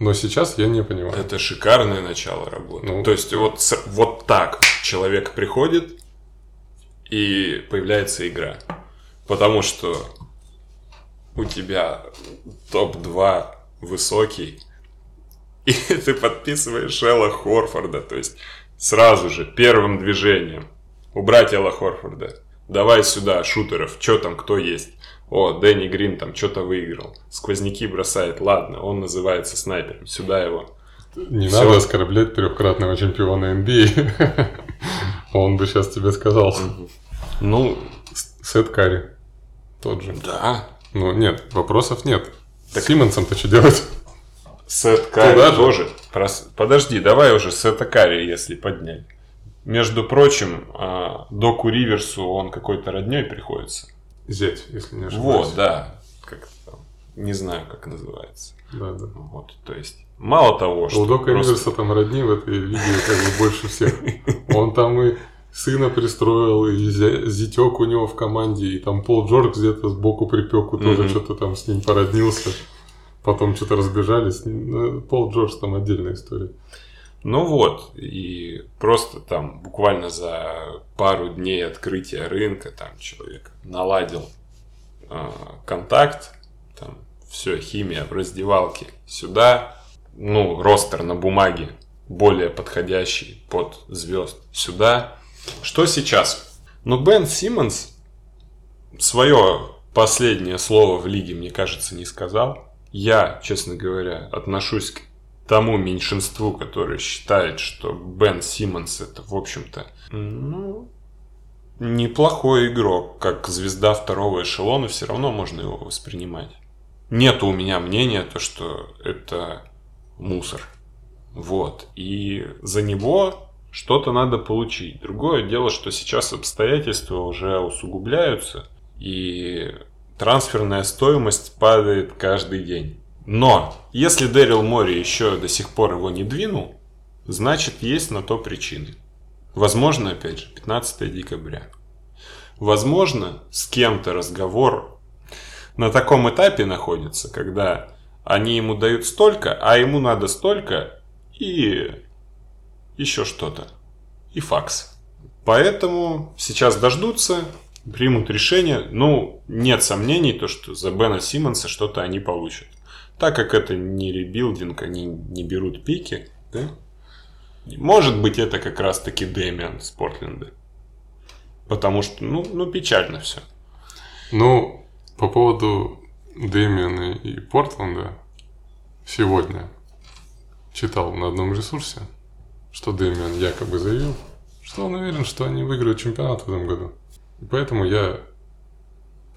Но сейчас я не понимаю. Это шикарное начало работы. Ну, То есть вот, вот так человек приходит и появляется игра. Потому что у тебя топ-2 высокий, и [laughs] ты подписываешь Элла Хорфорда. То есть сразу же первым движением убрать Элла Хорфорда. Давай сюда шутеров, что там, кто есть. О, Дэнни Грин там что-то выиграл. Сквозняки бросает. Ладно, он называется снайпером. Сюда его. Не Все. надо оскорблять трехкратного чемпиона NBA. [laughs] Он бы сейчас тебе сказал. Ну, Сет Карри. Тот же. Да. Ну, нет, вопросов нет. Так... Симмонсом-то что делать? Сет Карри тоже. Подожди, давай уже Сета Карри, если поднять. Между прочим, а, Доку Риверсу он какой-то родней приходится. Зять, если не ошибаюсь. Вот, да. Как там. не знаю, как называется. Да, да. Вот, то есть, мало того, что... У Дока просто- Риверса там родни в этой лиге как бы больше всех. Он там и сына пристроил, и зя- зятек у него в команде, и там Пол Джордж где-то сбоку припеку тоже Мгм. что-то там с ним породнился. Потом что-то разбежались. Ну, Пол Джордж там отдельная история. Ну вот, и просто там буквально за пару дней открытия рынка там человек наладил э, контакт, там все, химия в раздевалке сюда, ну, ростер на бумаге более подходящий под звезд сюда. Что сейчас? Ну, Бен Симмонс свое последнее слово в лиге, мне кажется, не сказал. Я, честно говоря, отношусь к тому меньшинству, которое считает, что Бен Симмонс это, в общем-то, ну, неплохой игрок, как звезда второго эшелона, все равно можно его воспринимать. Нет у меня мнения, то, что это мусор. Вот. И за него что-то надо получить. Другое дело, что сейчас обстоятельства уже усугубляются, и трансферная стоимость падает каждый день. Но если Дэрил Мори еще до сих пор его не двинул, значит есть на то причины. Возможно, опять же, 15 декабря. Возможно, с кем-то разговор на таком этапе находится, когда они ему дают столько, а ему надо столько и еще что-то. И факс. Поэтому сейчас дождутся, примут решение. Ну, нет сомнений, то, что за Бена Симмонса что-то они получат. Так как это не rebuilding, они не берут пики, да? Может быть, это как раз-таки Дэмиан с Портленда. Потому что, ну, ну печально все. Ну, по поводу Дэмиана и Портленда сегодня читал на одном ресурсе, что Дэмиан якобы заявил, что он уверен, что они выиграют чемпионат в этом году. И поэтому я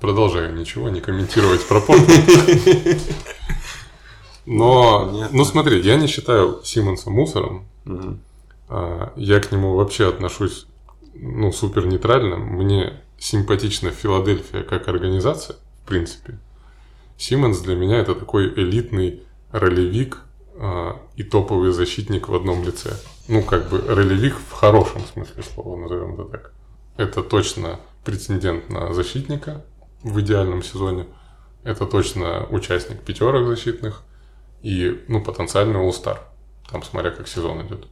продолжаю ничего не комментировать про Портленд. Но, ну смотри, я не считаю Симмонса мусором. А, Я к нему вообще отношусь, ну, супер нейтрально. Мне симпатична Филадельфия как организация, в принципе. Симмонс для меня это такой элитный ролевик а, и топовый защитник в одном лице. Ну, как бы ролевик в хорошем смысле слова, назовем это так. Это точно претендент на защитника в идеальном сезоне. Это точно участник пятерок защитных и, ну, потенциальный All-Star. Там, смотря как сезон идет.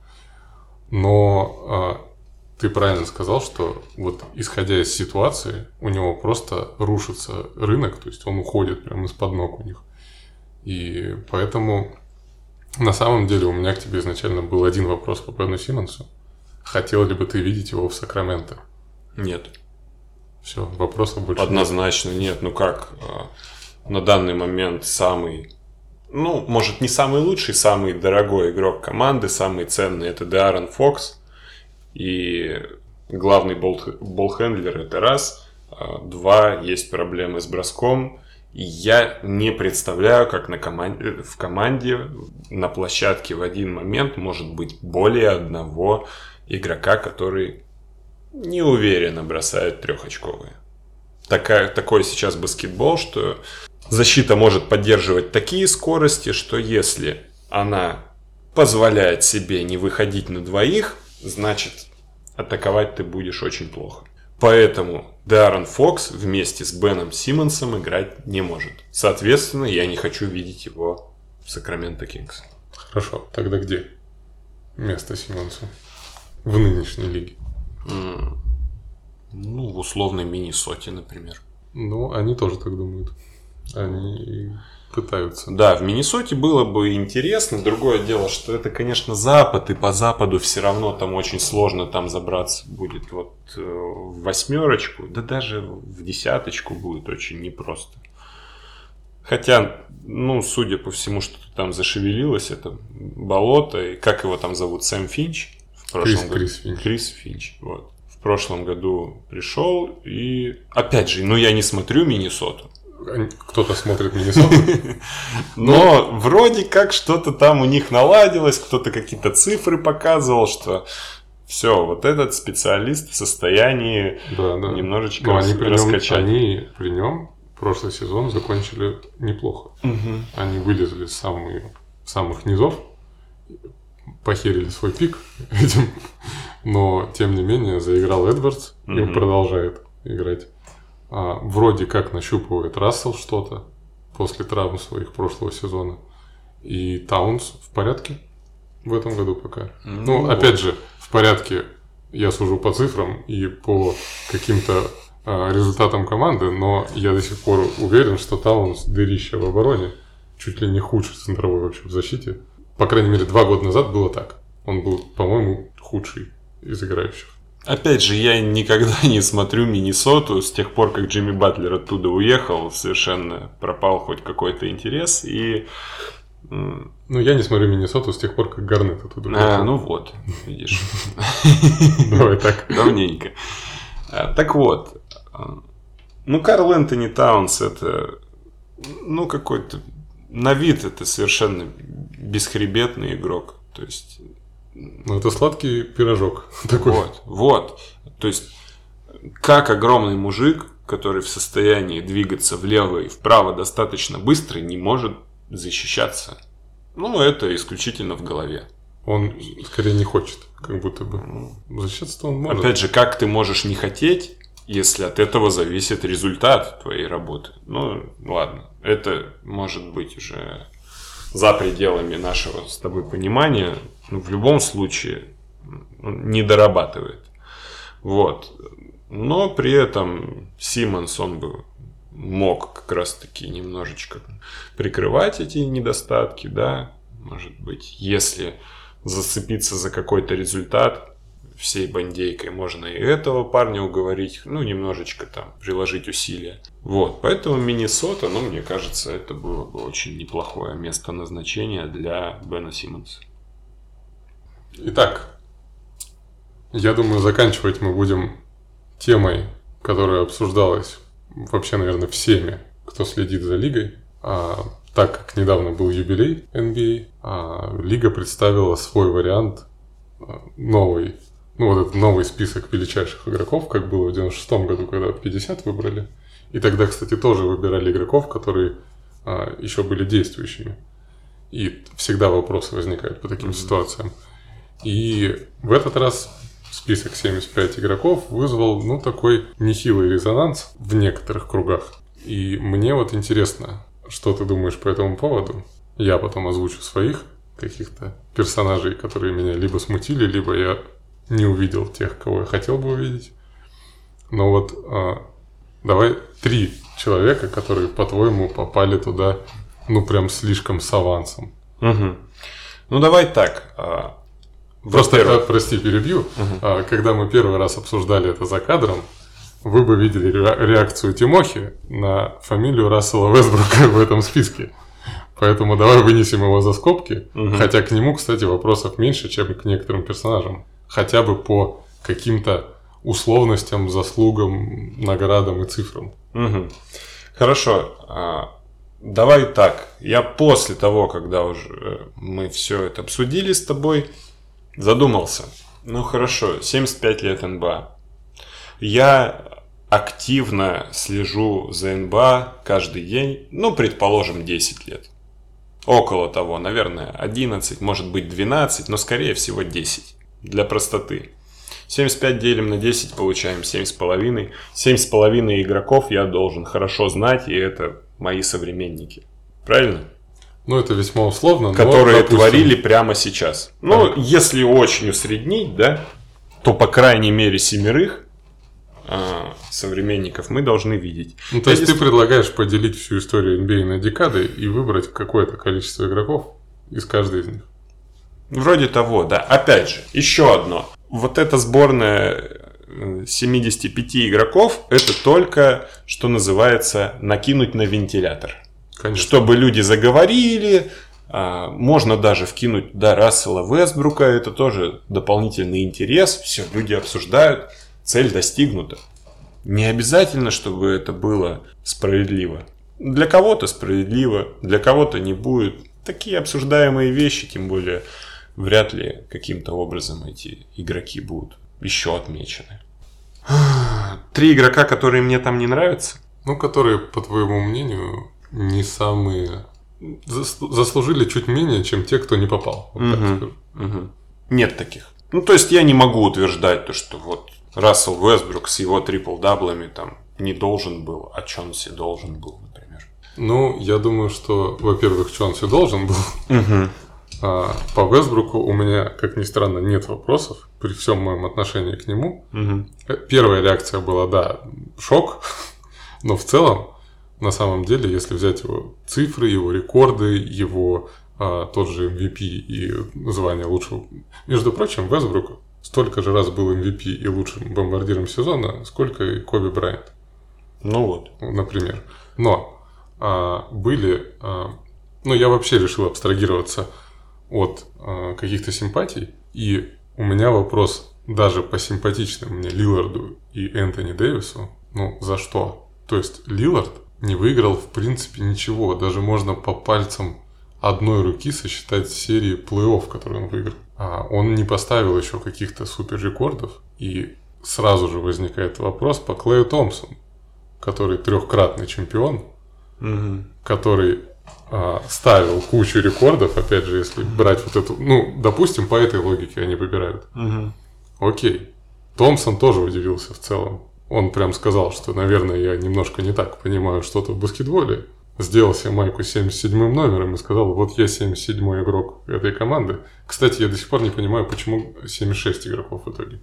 Но а, ты правильно сказал, что вот исходя из ситуации, у него просто рушится рынок, то есть он уходит прямо из-под ног у них. И поэтому на самом деле у меня к тебе изначально был один вопрос по Бену Симмонсу. Хотел ли бы ты видеть его в Сакраменто? Нет. Все, вопросов больше нет. Однозначно нет. Ну как, э, на данный момент самый, ну, может, не самый лучший, самый дорогой игрок команды, самый ценный это Деарон Фокс. И главный бол- болхендлер это раз. А, Два, есть проблемы с броском. И я не представляю, как на команде, в команде на площадке в один момент может быть более одного игрока, который неуверенно бросает трехочковые. Такая, такой сейчас баскетбол, что защита может поддерживать такие скорости, что если она позволяет себе не выходить на двоих, значит атаковать ты будешь очень плохо. Поэтому Даррен Фокс вместе с Беном Симмонсом играть не может. Соответственно, я не хочу видеть его в Сакраменто Кингс. Хорошо, тогда где место Симмонсу в нынешней лиге? Ну, в условной Миннесоте, например. Ну, они тоже так думают. Они пытаются. Да, в Миннесоте было бы интересно. Другое дело, что это, конечно, Запад, и по Западу все равно там очень сложно там забраться будет вот э, в восьмерочку, да даже в десяточку будет очень непросто. Хотя, ну, судя по всему, что там зашевелилось, это болото, и как его там зовут, Сэм Финч? Крис- году. Крис Финч. Крис Финч, вот. В прошлом году пришел, и опять же, ну я не смотрю Миннесоту. Кто-то смотрит Миннесоту. [laughs] Но вроде как что-то там у них наладилось, кто-то какие-то цифры показывал, что все, вот этот специалист в состоянии Да, да. немножечко Но они при нем, раскачать. они при нем прошлый сезон закончили неплохо. Они вылезли с самых, самых низов, похерили свой пик [laughs] этим, но тем не менее заиграл Эдвардс и Мгм. продолжает играть. А, вроде как нащупывает Рассел что-то после травм своих прошлого сезона. И Таунс в порядке в этом году пока. Ну, Ну, опять же, в порядке я сужу по цифрам и по каким-то а, результатам команды, но я до сих пор уверен, что Таунс дырище в обороне, чуть ли не худший центровой вообще в защите. По крайней мере, два года назад было так. Он был, по-моему, худший из играющих. Опять же, я никогда [laughs] не смотрю Миннесоту с тех пор, как Джимми Батлер оттуда уехал, совершенно пропал хоть какой-то интерес. И, Ну, я не смотрю Миннесоту с тех пор, как Гарнет оттуда а, уехал. ну вот, видишь, [laughs] Давай так. давненько. А, Так вот, а, ну Карл Энтони Таунс это, ну какой-то, на вид это совершенно бесхребетный игрок. То есть Ну, это сладкий пирожок. [laughs] Такой. Вот, вот. То есть, как огромный мужик, который в состоянии двигаться влево и вправо достаточно быстро, не может защищаться. Ну, это исключительно в голове. Он скорее не хочет, как будто бы. Защищаться-то он может. Опять же, как ты можешь не хотеть, если от этого зависит результат твоей работы? Ну, ладно, это может быть уже за пределами нашего с тобой понимания. Ну, в любом случае, не дорабатывает. Вот. Но при этом Симмонс, он бы мог как раз-таки немножечко прикрывать эти недостатки, да, может быть, если зацепиться за какой-то результат, всей бандейкой можно и этого парня уговорить, ну, немножечко там приложить усилия. Вот, поэтому Миннесота, ну, мне кажется, это было бы очень неплохое место назначения для Бена Симмонса. Итак, я думаю, заканчивать мы будем темой, которая обсуждалась вообще, наверное, всеми, кто следит за лигой. А, так как недавно был юбилей NBA, а, лига представила свой вариант а, новый, ну вот этот новый список величайших игроков, как было в 96 году, когда 50 выбрали. И тогда, кстати, тоже выбирали игроков, которые а, еще были действующими. И всегда вопросы возникают по таким ситуациям. И в этот раз список 75 игроков вызвал, ну, такой нехилый резонанс в некоторых кругах. И мне вот интересно, что ты думаешь по этому поводу? Я потом озвучу своих каких-то персонажей, которые меня либо смутили, либо я не увидел тех, кого я хотел бы увидеть. Но вот а, давай три человека, которые, по-твоему, попали туда, ну, прям слишком с авансом. Мгм. Ну, давай так. а, Просто, во-первых, э, прости, перебью. А, Когда мы первый раз обсуждали это за кадром, вы бы видели ре- реакцию Тимохи на фамилию Рассела Весбрука в этом списке. Поэтому давай вынесем его за скобки. Мгм. Хотя к нему, кстати, вопросов меньше, чем к некоторым персонажам. Хотя бы по каким-то условностям, заслугам, наградам и цифрам. Мгм. Хорошо. а, Давай так. Я после того, когда уже э, мы все это обсудили с тобой, задумался. Ну хорошо, 75 лет НБА. Я активно слежу за НБА каждый день, ну, предположим, 10 лет. Около того, наверное, 11, может быть 12, но скорее всего 10. Для простоты. 75 делим на 10, получаем 7,5. 7,5 игроков я должен хорошо знать, и это мои современники. Правильно? Ну, это весьма условно. но, Которые допустим, творили прямо сейчас. Ну, Так. если очень усреднить, да, то по крайней мере семерых а, современников мы должны видеть. Ну, то есть Я ты предлагаешь поделить всю историю NBA на декады и выбрать какое-то количество игроков из каждой из них. Вроде того, да. Опять же, еще одно. Вот эта сборная э, 75 игроков, это только, что называется, накинуть на вентилятор. Конечно. Чтобы люди заговорили, а, можно даже вкинуть да, Рассела Вестбрука, это тоже дополнительный интерес, все, люди обсуждают, цель достигнута. Не обязательно, чтобы это было справедливо. Для кого-то справедливо, для кого-то не будет. Такие обсуждаемые вещи, тем более, вряд ли каким-то образом эти игроки будут еще отмечены. [sighs] Три игрока, которые мне там не нравятся. Ну, которые, по твоему мнению, не самые... зас- заслужили чуть менее, чем те, кто не попал. Вот скажу. Мгм. Нет таких. Ну, то есть я не могу утверждать то, что вот Рассел Вестбрук с его трипл-даблами там не должен был, а Чонси должен был, например. Ну, я думаю, что, во-первых, Чонси должен был. Угу. А по Весбруку у меня, как ни странно, нет вопросов при всем моем отношении к нему. Угу. Первая реакция была, да, шок, [laughs] но в целом, на самом деле, если взять его цифры, его рекорды, его а, тот же MVP и звание лучшего... Между прочим, Весбрук столько же раз был MVP и лучшим бомбардиром сезона, сколько и Коби Брайант, Ну вот. например. Но а, были... а, ну, я вообще решил абстрагироваться от а, каких-то симпатий, и у меня вопрос даже по симпатичным мне Лиларду и Энтони Дэвису, ну, за что? То есть Лилард не выиграл в принципе ничего, даже можно по пальцам одной руки сосчитать серии плей-офф, которые он выиграл. А он не поставил еще каких-то супер рекордов, и сразу же возникает вопрос по Клею Томпсону, который трехкратный чемпион, Угу. который ставил кучу рекордов, опять же, если брать вот эту, ну, допустим, по этой логике они выбирают. Угу. Окей. Томпсон тоже удивился в целом. Он прям сказал, что, наверное, я немножко не так понимаю что-то в баскетболе. Сделал себе майку с 77 номером и сказал, вот я 77 игрок этой команды. Кстати, я до сих пор не понимаю, почему 76 игроков в итоге.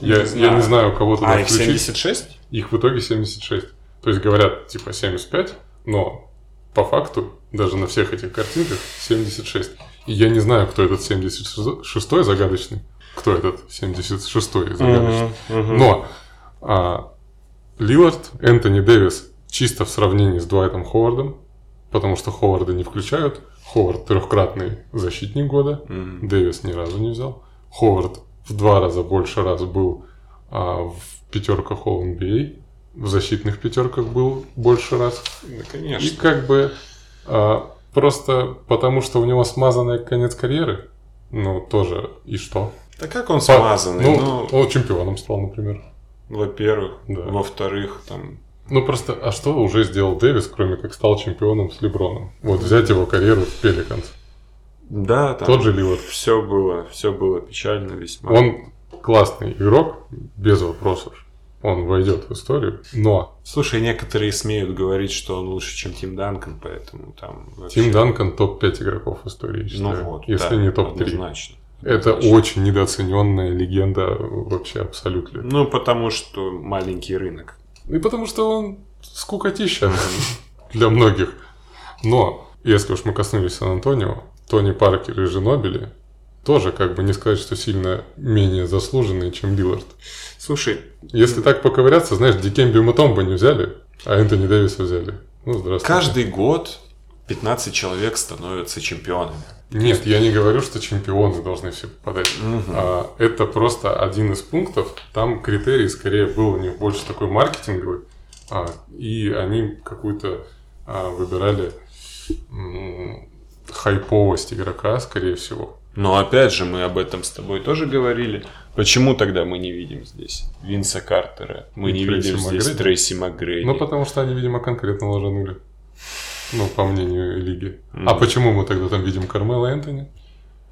Я, Не я не знаю. знаю, кого туда А их включить. 76? Их в итоге 76. То есть говорят типа 75, но по факту даже на всех этих картинках 76. И я не знаю, кто этот 76 загадочный, кто этот 76 загадочный. Но а, Лилард, Энтони Дэвис чисто в сравнении с Дуайтом Ховардом, потому что Ховарда не включают. Ховард трехкратный защитник года, Мгм. Дэвис ни разу не взял. Ховард в два раза больше раз был а, в пятерках All NBA, в защитных пятерках был больше раз. Да, И конечно. как бы а, просто потому, что у него смазанный конец карьеры, ну тоже и что? Да как он смазанный? Ну, Ну, он чемпионом стал, например. во-первых. Да. Во-вторых, там... Ну просто, а что уже сделал Дэвис, кроме как стал чемпионом с Леброном? Вот взять его карьеру в Пеликанс. Да, там... Тот же Лилард. Все было, все было печально весьма. Он классный игрок, без вопросов. Он войдет в историю. Но Слушай, некоторые смеют говорить, что он лучше, чем Тим Данкан, поэтому там... вообще- Тим Данкан топ-5 игроков в истории, я Ну считаю. вот, если да, не топ-3. Однозначно. Это Однозначно. очень недооцененная легенда вообще абсолютно. Ну, потому что маленький рынок. И потому что он скукотища [laughs] для многих. Но, если уж мы коснулись Сан-Антонио, Тони Паркер и Женобили тоже как бы не сказать, что сильно менее заслуженные, чем Лилард. Слушай, Если так поковыряться, знаешь, Дикемби Мутомба не взяли, а Энтони Дэвиса взяли. Ну, здравствуйте. каждый год 15 человек становятся чемпионами. Нет, я не говорю, что чемпионы должны все попадать. А, это просто один из пунктов. Там критерий скорее был у них больше такой маркетинговый. а, и они какую-то а, выбирали м, хайповость игрока, скорее всего. Но опять же, мы об этом с тобой тоже говорили. Почему тогда мы не видим здесь Винса Картера? Мы И не Трейси видим здесь Макгрейди? Трейси МакГрейди. Ну, потому что они, видимо, конкретно ложанули. Ну, по мнению лиги. А Мгм. почему мы тогда там видим Кармела Энтони?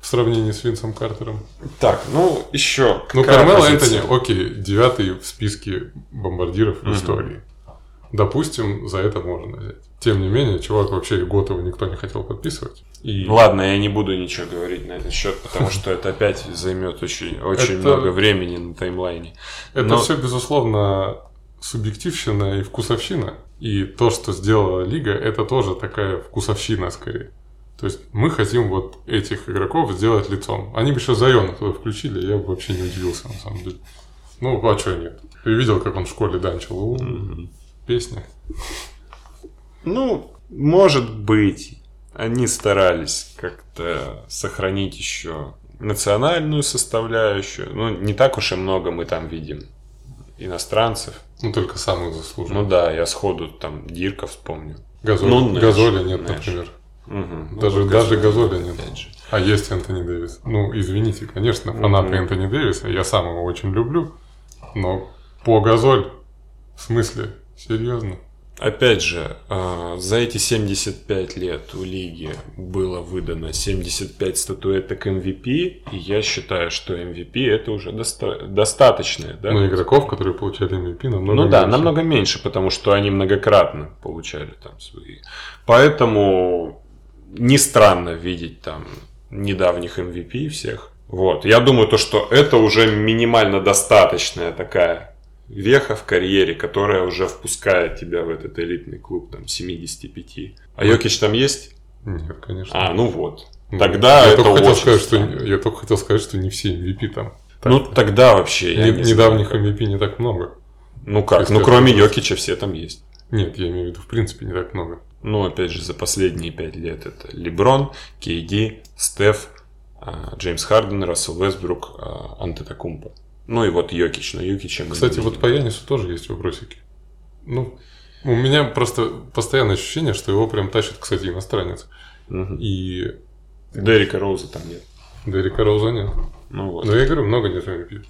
В сравнении с Винсом Картером. Так, ну еще. Ну, какая Кармел позиция? Энтони, окей, девятый в списке бомбардиров в Мгм. истории. Допустим, за это можно взять. Тем не менее, чувак вообще и год его никто не хотел подписывать. И Ладно, я не буду ничего говорить на этот счет, потому что это опять займет очень, очень Это- много времени на таймлайне. это но- все, безусловно, субъективщина и вкусовщина. И то, что сделала Лига, это тоже такая вкусовщина скорее. То есть мы хотим вот этих игроков сделать лицом. Они бы еще Зайона туда включили, я бы вообще не удивился на самом деле. Ну, а что нет? Ты видел, как он в школе данчил? У, Песня. Ну, может быть, они старались как-то сохранить еще национальную составляющую. Ну, не так уж и много мы там видим иностранцев. Ну, только самых заслуженных. Ну да, я сходу там Дирка вспомню. Газоли, Ну, Нэш, Газоли нет, Нэш. например. Мгм. Ну, Даже, даже Газоли нет. же. А есть Энтони Дэвис. Ну, извините, конечно, фанаты Мгм. Энтони Дэвиса, я сам его очень люблю, но по Газоль, в смысле, серьезно? Опять же, а, за эти 75 лет у лиги было выдано 75 статуэток MVP, и я считаю, что MVP это уже доста- достаточное, да? Но игроков, которые получали MVP, намного ну да, меньше. намного меньше, потому что они многократно получали там свои. Поэтому не странно видеть там недавних MVP всех. Вот. Я думаю, то, что это уже минимально достаточная такая веха в карьере, которая уже впускает тебя в этот элитный клуб там 75. А Йокич там есть? Нет, конечно. А, ну вот. Ну, Тогда я это только хотел сказать, что. Я только хотел сказать, что не все MVP там. Ну тогда вообще я Не- не недавних знаю. MVP не так много. Ну как? Если Ну кроме Йокича все там есть. Нет, я имею в виду, в принципе, не так много. Ну, опять же, за последние пять лет это Леброн, Кейди, Стеф, а, Джеймс Харден, Рассел Вестбрук, а, Антетокумпо. Ну и вот Йокич, но Йокича мы Кстати, не вот по Янису тоже есть вопросики. Ну, у меня просто постоянное ощущение, что его прям тащит, кстати, иностранец. Мгм. И Дерека Роуза там нет. Дерека Роуза нет. Ну вот. Но я говорю, много нет MVP.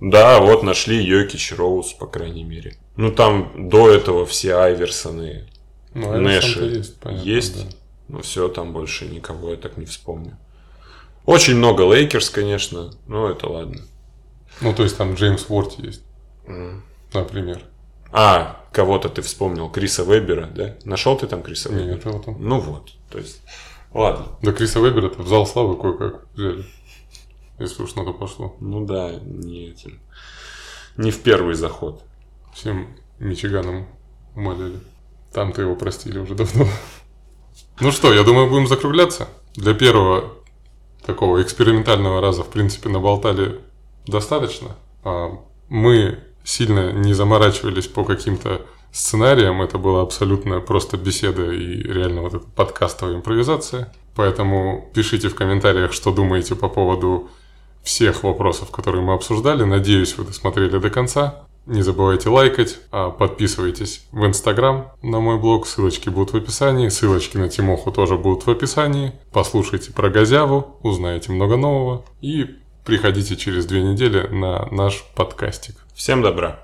Да, вот нашли Йокич, Роуз, по крайней мере. Ну там до этого все Айверсоны Ну, Нэш есть, понятно, есть. да. Ну все, там больше никого я так не вспомню. Очень много Лейкерс, конечно, но это ладно. Ну, то есть там Джеймс Уорти есть, М. например. А, кого-то ты вспомнил, Криса Вебера, да? Нашел ты там Криса Вебера? Нет, вот он. Ну вот, то есть, ладно. Да Криса Вебера-то в зал славы кое-как взяли. Если уж на то пошло. Ну да, не этим. Не в первый заход. Всем Мичиганом умоляли. Там-то его простили уже давно. Ну что, я думаю, будем закругляться. Для первого такого экспериментального раза, в принципе, наболтали достаточно. А, Мы сильно не заморачивались по каким-то сценариям. Это была абсолютно просто беседа и реально вот эта подкастовая импровизация. Поэтому пишите в комментариях, что думаете по поводу всех вопросов, которые мы обсуждали. Надеюсь, вы досмотрели до конца. Не забывайте лайкать, а подписывайтесь в Инстаграм на мой блог, ссылочки будут в описании, ссылочки на Тимоху тоже будут в описании. Послушайте про Газяву, узнаете много нового и приходите через две недели на наш подкастик. Всем добра.